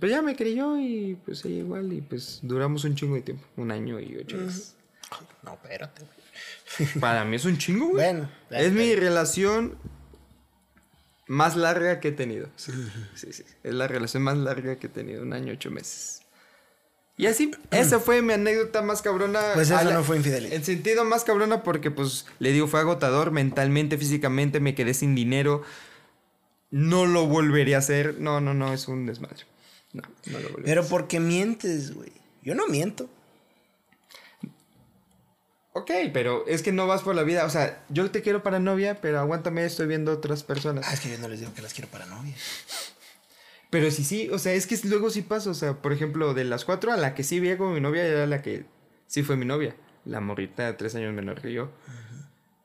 Pues ya me creyó y pues ella igual y pues duramos un chingo de tiempo, un año y ocho meses. No, espérate, güey. Para mí es un chingo, güey. Bueno, es mi relación más larga que he tenido. Sí, sí, sí. Es la relación más larga que he tenido, un año, ocho meses. Y así, esa fue mi anécdota más cabrona. Pues eso la- no fue infidelidad. En sentido más cabrona porque, pues, le digo, fue agotador mentalmente, físicamente, me quedé sin dinero. No lo volvería a hacer. No, no, no, es un desmadre. No, no lo volvería a Pero porque mientes, güey. Yo no miento. Ok, pero es que no vas por la vida. O sea, yo te quiero para novia, pero aguántame, estoy viendo otras personas. Ah, es que yo no les digo que las quiero para novia. Pero sí, sí, o sea, es que luego sí pasa, o sea, por ejemplo, de las cuatro a la que sí veía como mi novia era la que sí fue mi novia, la morrita tres años menor que yo.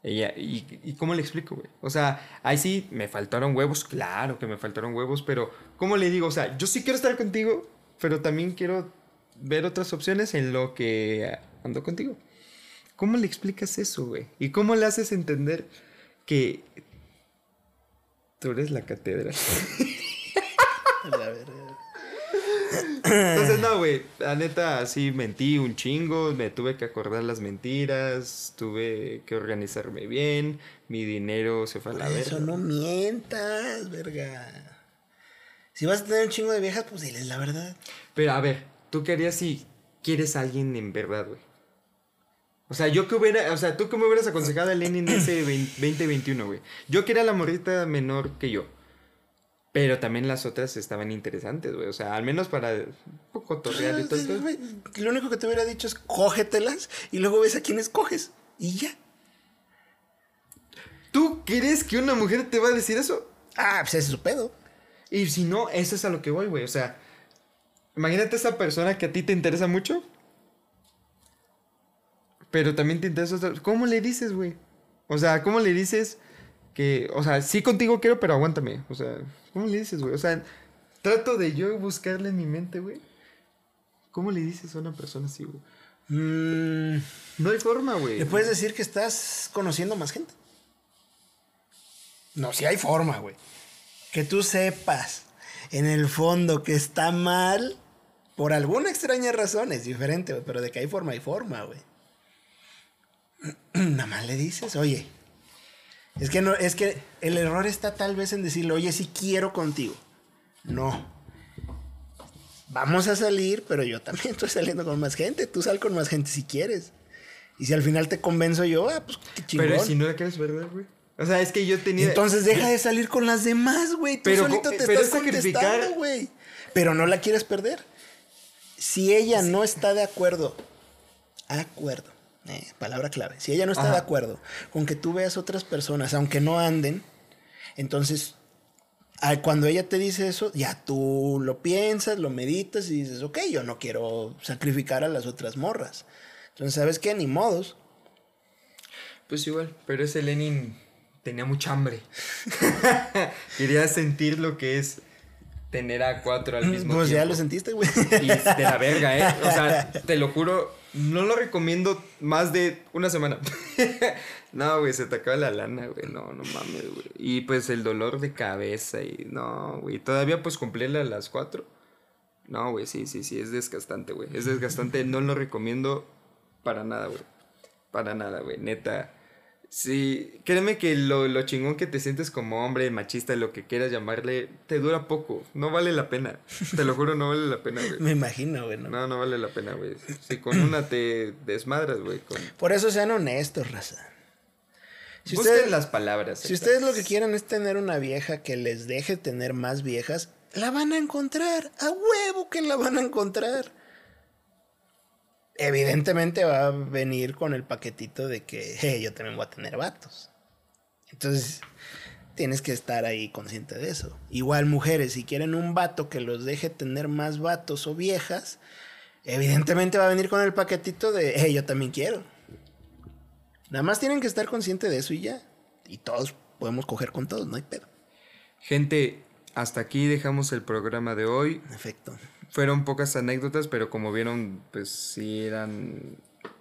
Ella, y, y cómo le explico, güey? O sea, ahí sí me faltaron huevos, claro que me faltaron huevos, pero ¿cómo le digo? O sea, yo sí quiero estar contigo, pero también quiero ver otras opciones en lo que ando contigo. ¿Cómo le explicas eso, güey? ¿Y cómo le haces entender que tú eres la catedral? La verga. Entonces, no, güey, la neta, sí mentí un chingo, me tuve que acordar las mentiras, tuve que organizarme bien, mi dinero se fue a la Por eso verga. no mientas, verga. Si vas a tener un chingo de viejas, pues diles la verdad. Pero a ver, ¿tú qué harías si quieres a alguien en verdad, güey? O sea, yo que hubiera, o sea, tú que me hubieras aconsejado a Lenin ese 20- 2021, güey. Yo quería la morrita menor que yo. Pero también las otras estaban interesantes, güey. O sea, al menos para un poco torrear y todo. Lo único que te hubiera dicho es cógetelas y luego ves a quién escoges. Y ya. ¿Tú crees que una mujer te va a decir eso? Ah, pues ese es su pedo. Y si no, eso es a lo que voy, güey. O sea, imagínate esa persona que a ti te interesa mucho. Pero también te interesa otra. ¿Cómo le dices, güey? O sea, ¿cómo le dices que. O sea, sí contigo quiero, pero aguántame. O sea, ¿cómo le dices, güey? O sea, trato de yo buscarle en mi mente, güey. ¿Cómo le dices a una persona así, güey? Mm, No hay forma, güey. Le puedes decir que estás conociendo más gente. No, sí hay forma, güey. Que tú sepas en el fondo que está mal por alguna extraña razón es diferente, güey. Pero de que hay forma, hay forma, güey. Nada más le dices, oye. Es que no, es que el error está tal vez en decirle, oye, sí quiero contigo. No. Vamos a salir, pero yo también estoy saliendo con más gente. Tú sal con más gente si quieres. Y si al final te convenzo yo, ah, pues qué chingón. Pero si no la quieres verdad, güey. O sea, es que yo tenía. Entonces deja de salir con las demás, güey. Tú Pero solito te pero estás contestando, güey. Pero no la quieres perder. Si ella no está de acuerdo, acuerdo, eh, palabra clave. Si ella no está Ajá. de acuerdo con que tú veas otras personas, aunque no anden, entonces cuando ella te dice eso, ya tú lo piensas, lo meditas y dices, ok, yo no quiero sacrificar a las otras morras. Entonces, ¿sabes qué? Ni modos. Pues igual, pero ese Lenin tenía mucha hambre. Quería sentir lo que es tener a cuatro al mismo Pues ya tiempo. lo sentiste, güey. Y de la verga, ¿eh? O sea, te lo juro, no lo recomiendo más de una semana. no, güey, se te acaba la lana, güey. No, no mames, güey. Y pues el dolor de cabeza y no, güey. Todavía pues cumplirle a las cuatro. No, güey, sí, sí, sí, es desgastante, güey. Es desgastante, no lo recomiendo para nada, güey. Para nada, güey, neta. Sí, créeme que lo, lo chingón que te sientes como hombre, machista, lo que quieras llamarle, te dura poco. No vale la pena. Te lo juro, no vale la pena, güey. Me imagino, güey. ¿no? No, no vale la pena, güey. Si con una te desmadras, güey. Con... Por eso sean honestos, raza. Si Busquen ustedes, las palabras. si exactas. ustedes lo que quieren es tener una vieja que les deje tener más viejas, la van a encontrar. A huevo que la van a encontrar. Evidentemente va a venir con el paquetito de que "Hey, yo también voy a tener vatos. Entonces, tienes que estar ahí consciente de eso. Igual mujeres, si quieren un vato que los deje tener más vatos o viejas, evidentemente va a venir con el paquetito de, hey, yo también quiero. Nada más tienen que estar conscientes de eso y ya. Y todos podemos coger con todos, no hay pedo. Gente, hasta aquí dejamos el programa de hoy. En efecto. Fueron pocas anécdotas, pero como vieron, pues sí eran...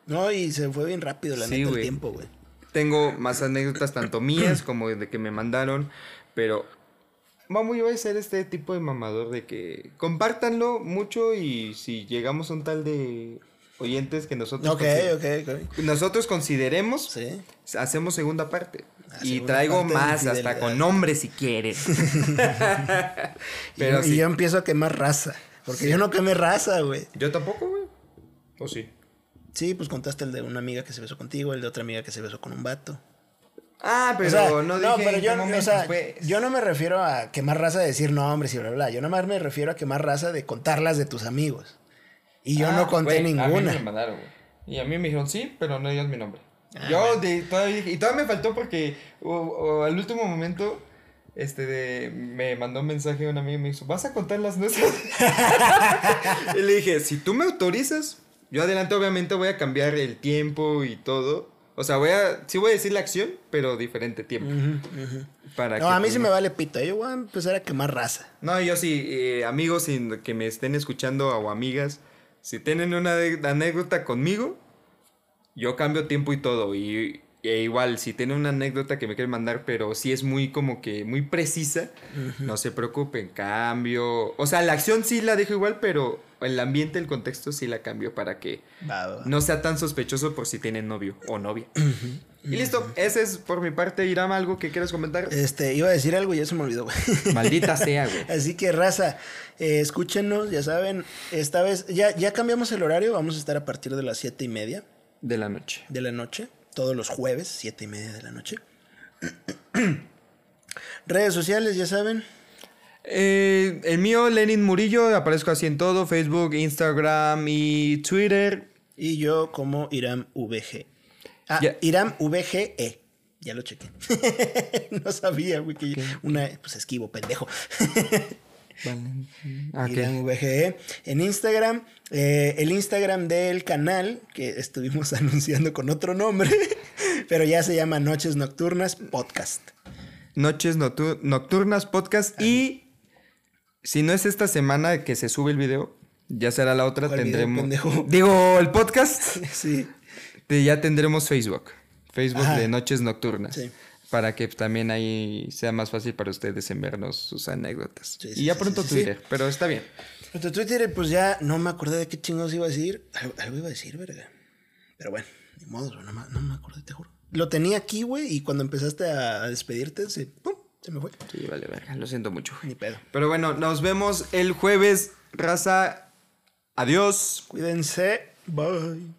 No, y se fue bien rápido la Sí, neta el tiempo, güey. Tengo más anécdotas, tanto mías como de que me mandaron, pero... Vamos, yo voy a ser este tipo de mamador de que compártanlo mucho y si llegamos a un tal de oyentes que nosotros, Ok, consider- ok, ok. nosotros consideremos, Sí. hacemos segunda parte. Ah, y segunda traigo parte más, hasta con nombres si quieres. Pero sí. y yo empiezo a quemar raza. Porque yo no quemé raza, güey. Yo tampoco, güey. ¿O sí? Sí, pues contaste el de una amiga que se besó contigo, el de otra amiga que se besó con un vato. Ah, pero O sea, no dije pero en yo, qué o sea, pues. yo no me refiero a quemar raza de decir nombres y bla, bla, bla. Yo nomás me refiero a quemar raza de contarlas de tus amigos. Y yo Ah, no conté güey, A mí ninguna. me mandaron, güey. Y a mí me dijeron sí, pero no digas mi nombre. Ah, yo de, todavía dije- y todavía me faltó porque o- o al último momento este de, me mandó un mensaje un amigo y me dijo, ¿vas a contar las nuestras? y le dije, si tú me autorizas, yo adelante obviamente voy a cambiar el tiempo y todo. O sea, voy a, sí voy a decir la acción, pero diferente tiempo. Para No, que, a mí sí me vale pito. Yo voy a empezar a quemar raza. No, yo sí, eh, amigos que me estén escuchando o amigas, si tienen una anécdota conmigo, yo cambio tiempo y todo. Y, e igual, si tienen una anécdota que me quieren mandar, pero si es muy como que muy precisa, no se preocupen, cambio. O sea, la acción sí la dejo igual, pero el ambiente, el contexto sí la cambio para que Va, va, va. no sea tan sospechoso por si tienen novio o novia. y listo, ese es por mi parte, Irama, algo que quieras comentar. Este, iba a decir algo y ya se me olvidó, güey. Maldita sea, güey. Así que, raza, eh, escúchenos, ya saben. Esta vez, ya, ya cambiamos el horario. Vamos a estar a partir de las siete y media De la noche. de la noche. Todos los jueves, siete y media de la noche. Redes sociales, ya saben. Eh, el mío, Lenin Murillo, aparezco así en todo, Facebook, Instagram y Twitter. Y yo como Iram VG. Ah, Ya. Iram VGE. Ya lo chequé. no sabía, güey, que una, pues esquivo, pendejo. VGE. En Instagram, eh, el Instagram del canal, que estuvimos anunciando con otro nombre, pero ya se llama Noches Nocturnas Podcast. Noches noctu- Nocturnas Podcast y si no es esta semana que se sube el video, ya será la otra, ¿Cuál video, tendremos... Digo, el podcast, Sí. ya tendremos Facebook. Facebook Ajá. de Noches Nocturnas. Sí. Para que también ahí sea más fácil para ustedes enviarnos sus anécdotas. Sí, sí, y ya pronto sí, Twitter, pero está bien. Nuestro Twitter, pues ya no me acordé de qué chingados iba a decir. Algo, algo iba a decir, verga. Pero bueno, ni modo, no, me- no me acordé, te juro. Lo tenía aquí, güey, y cuando empezaste a despedirte, se, ¡pum! se me fue. Sí, vale, verga, lo siento mucho. Ni pedo. Pero bueno, nos vemos el jueves, raza. Adiós. Cuídense. Bye.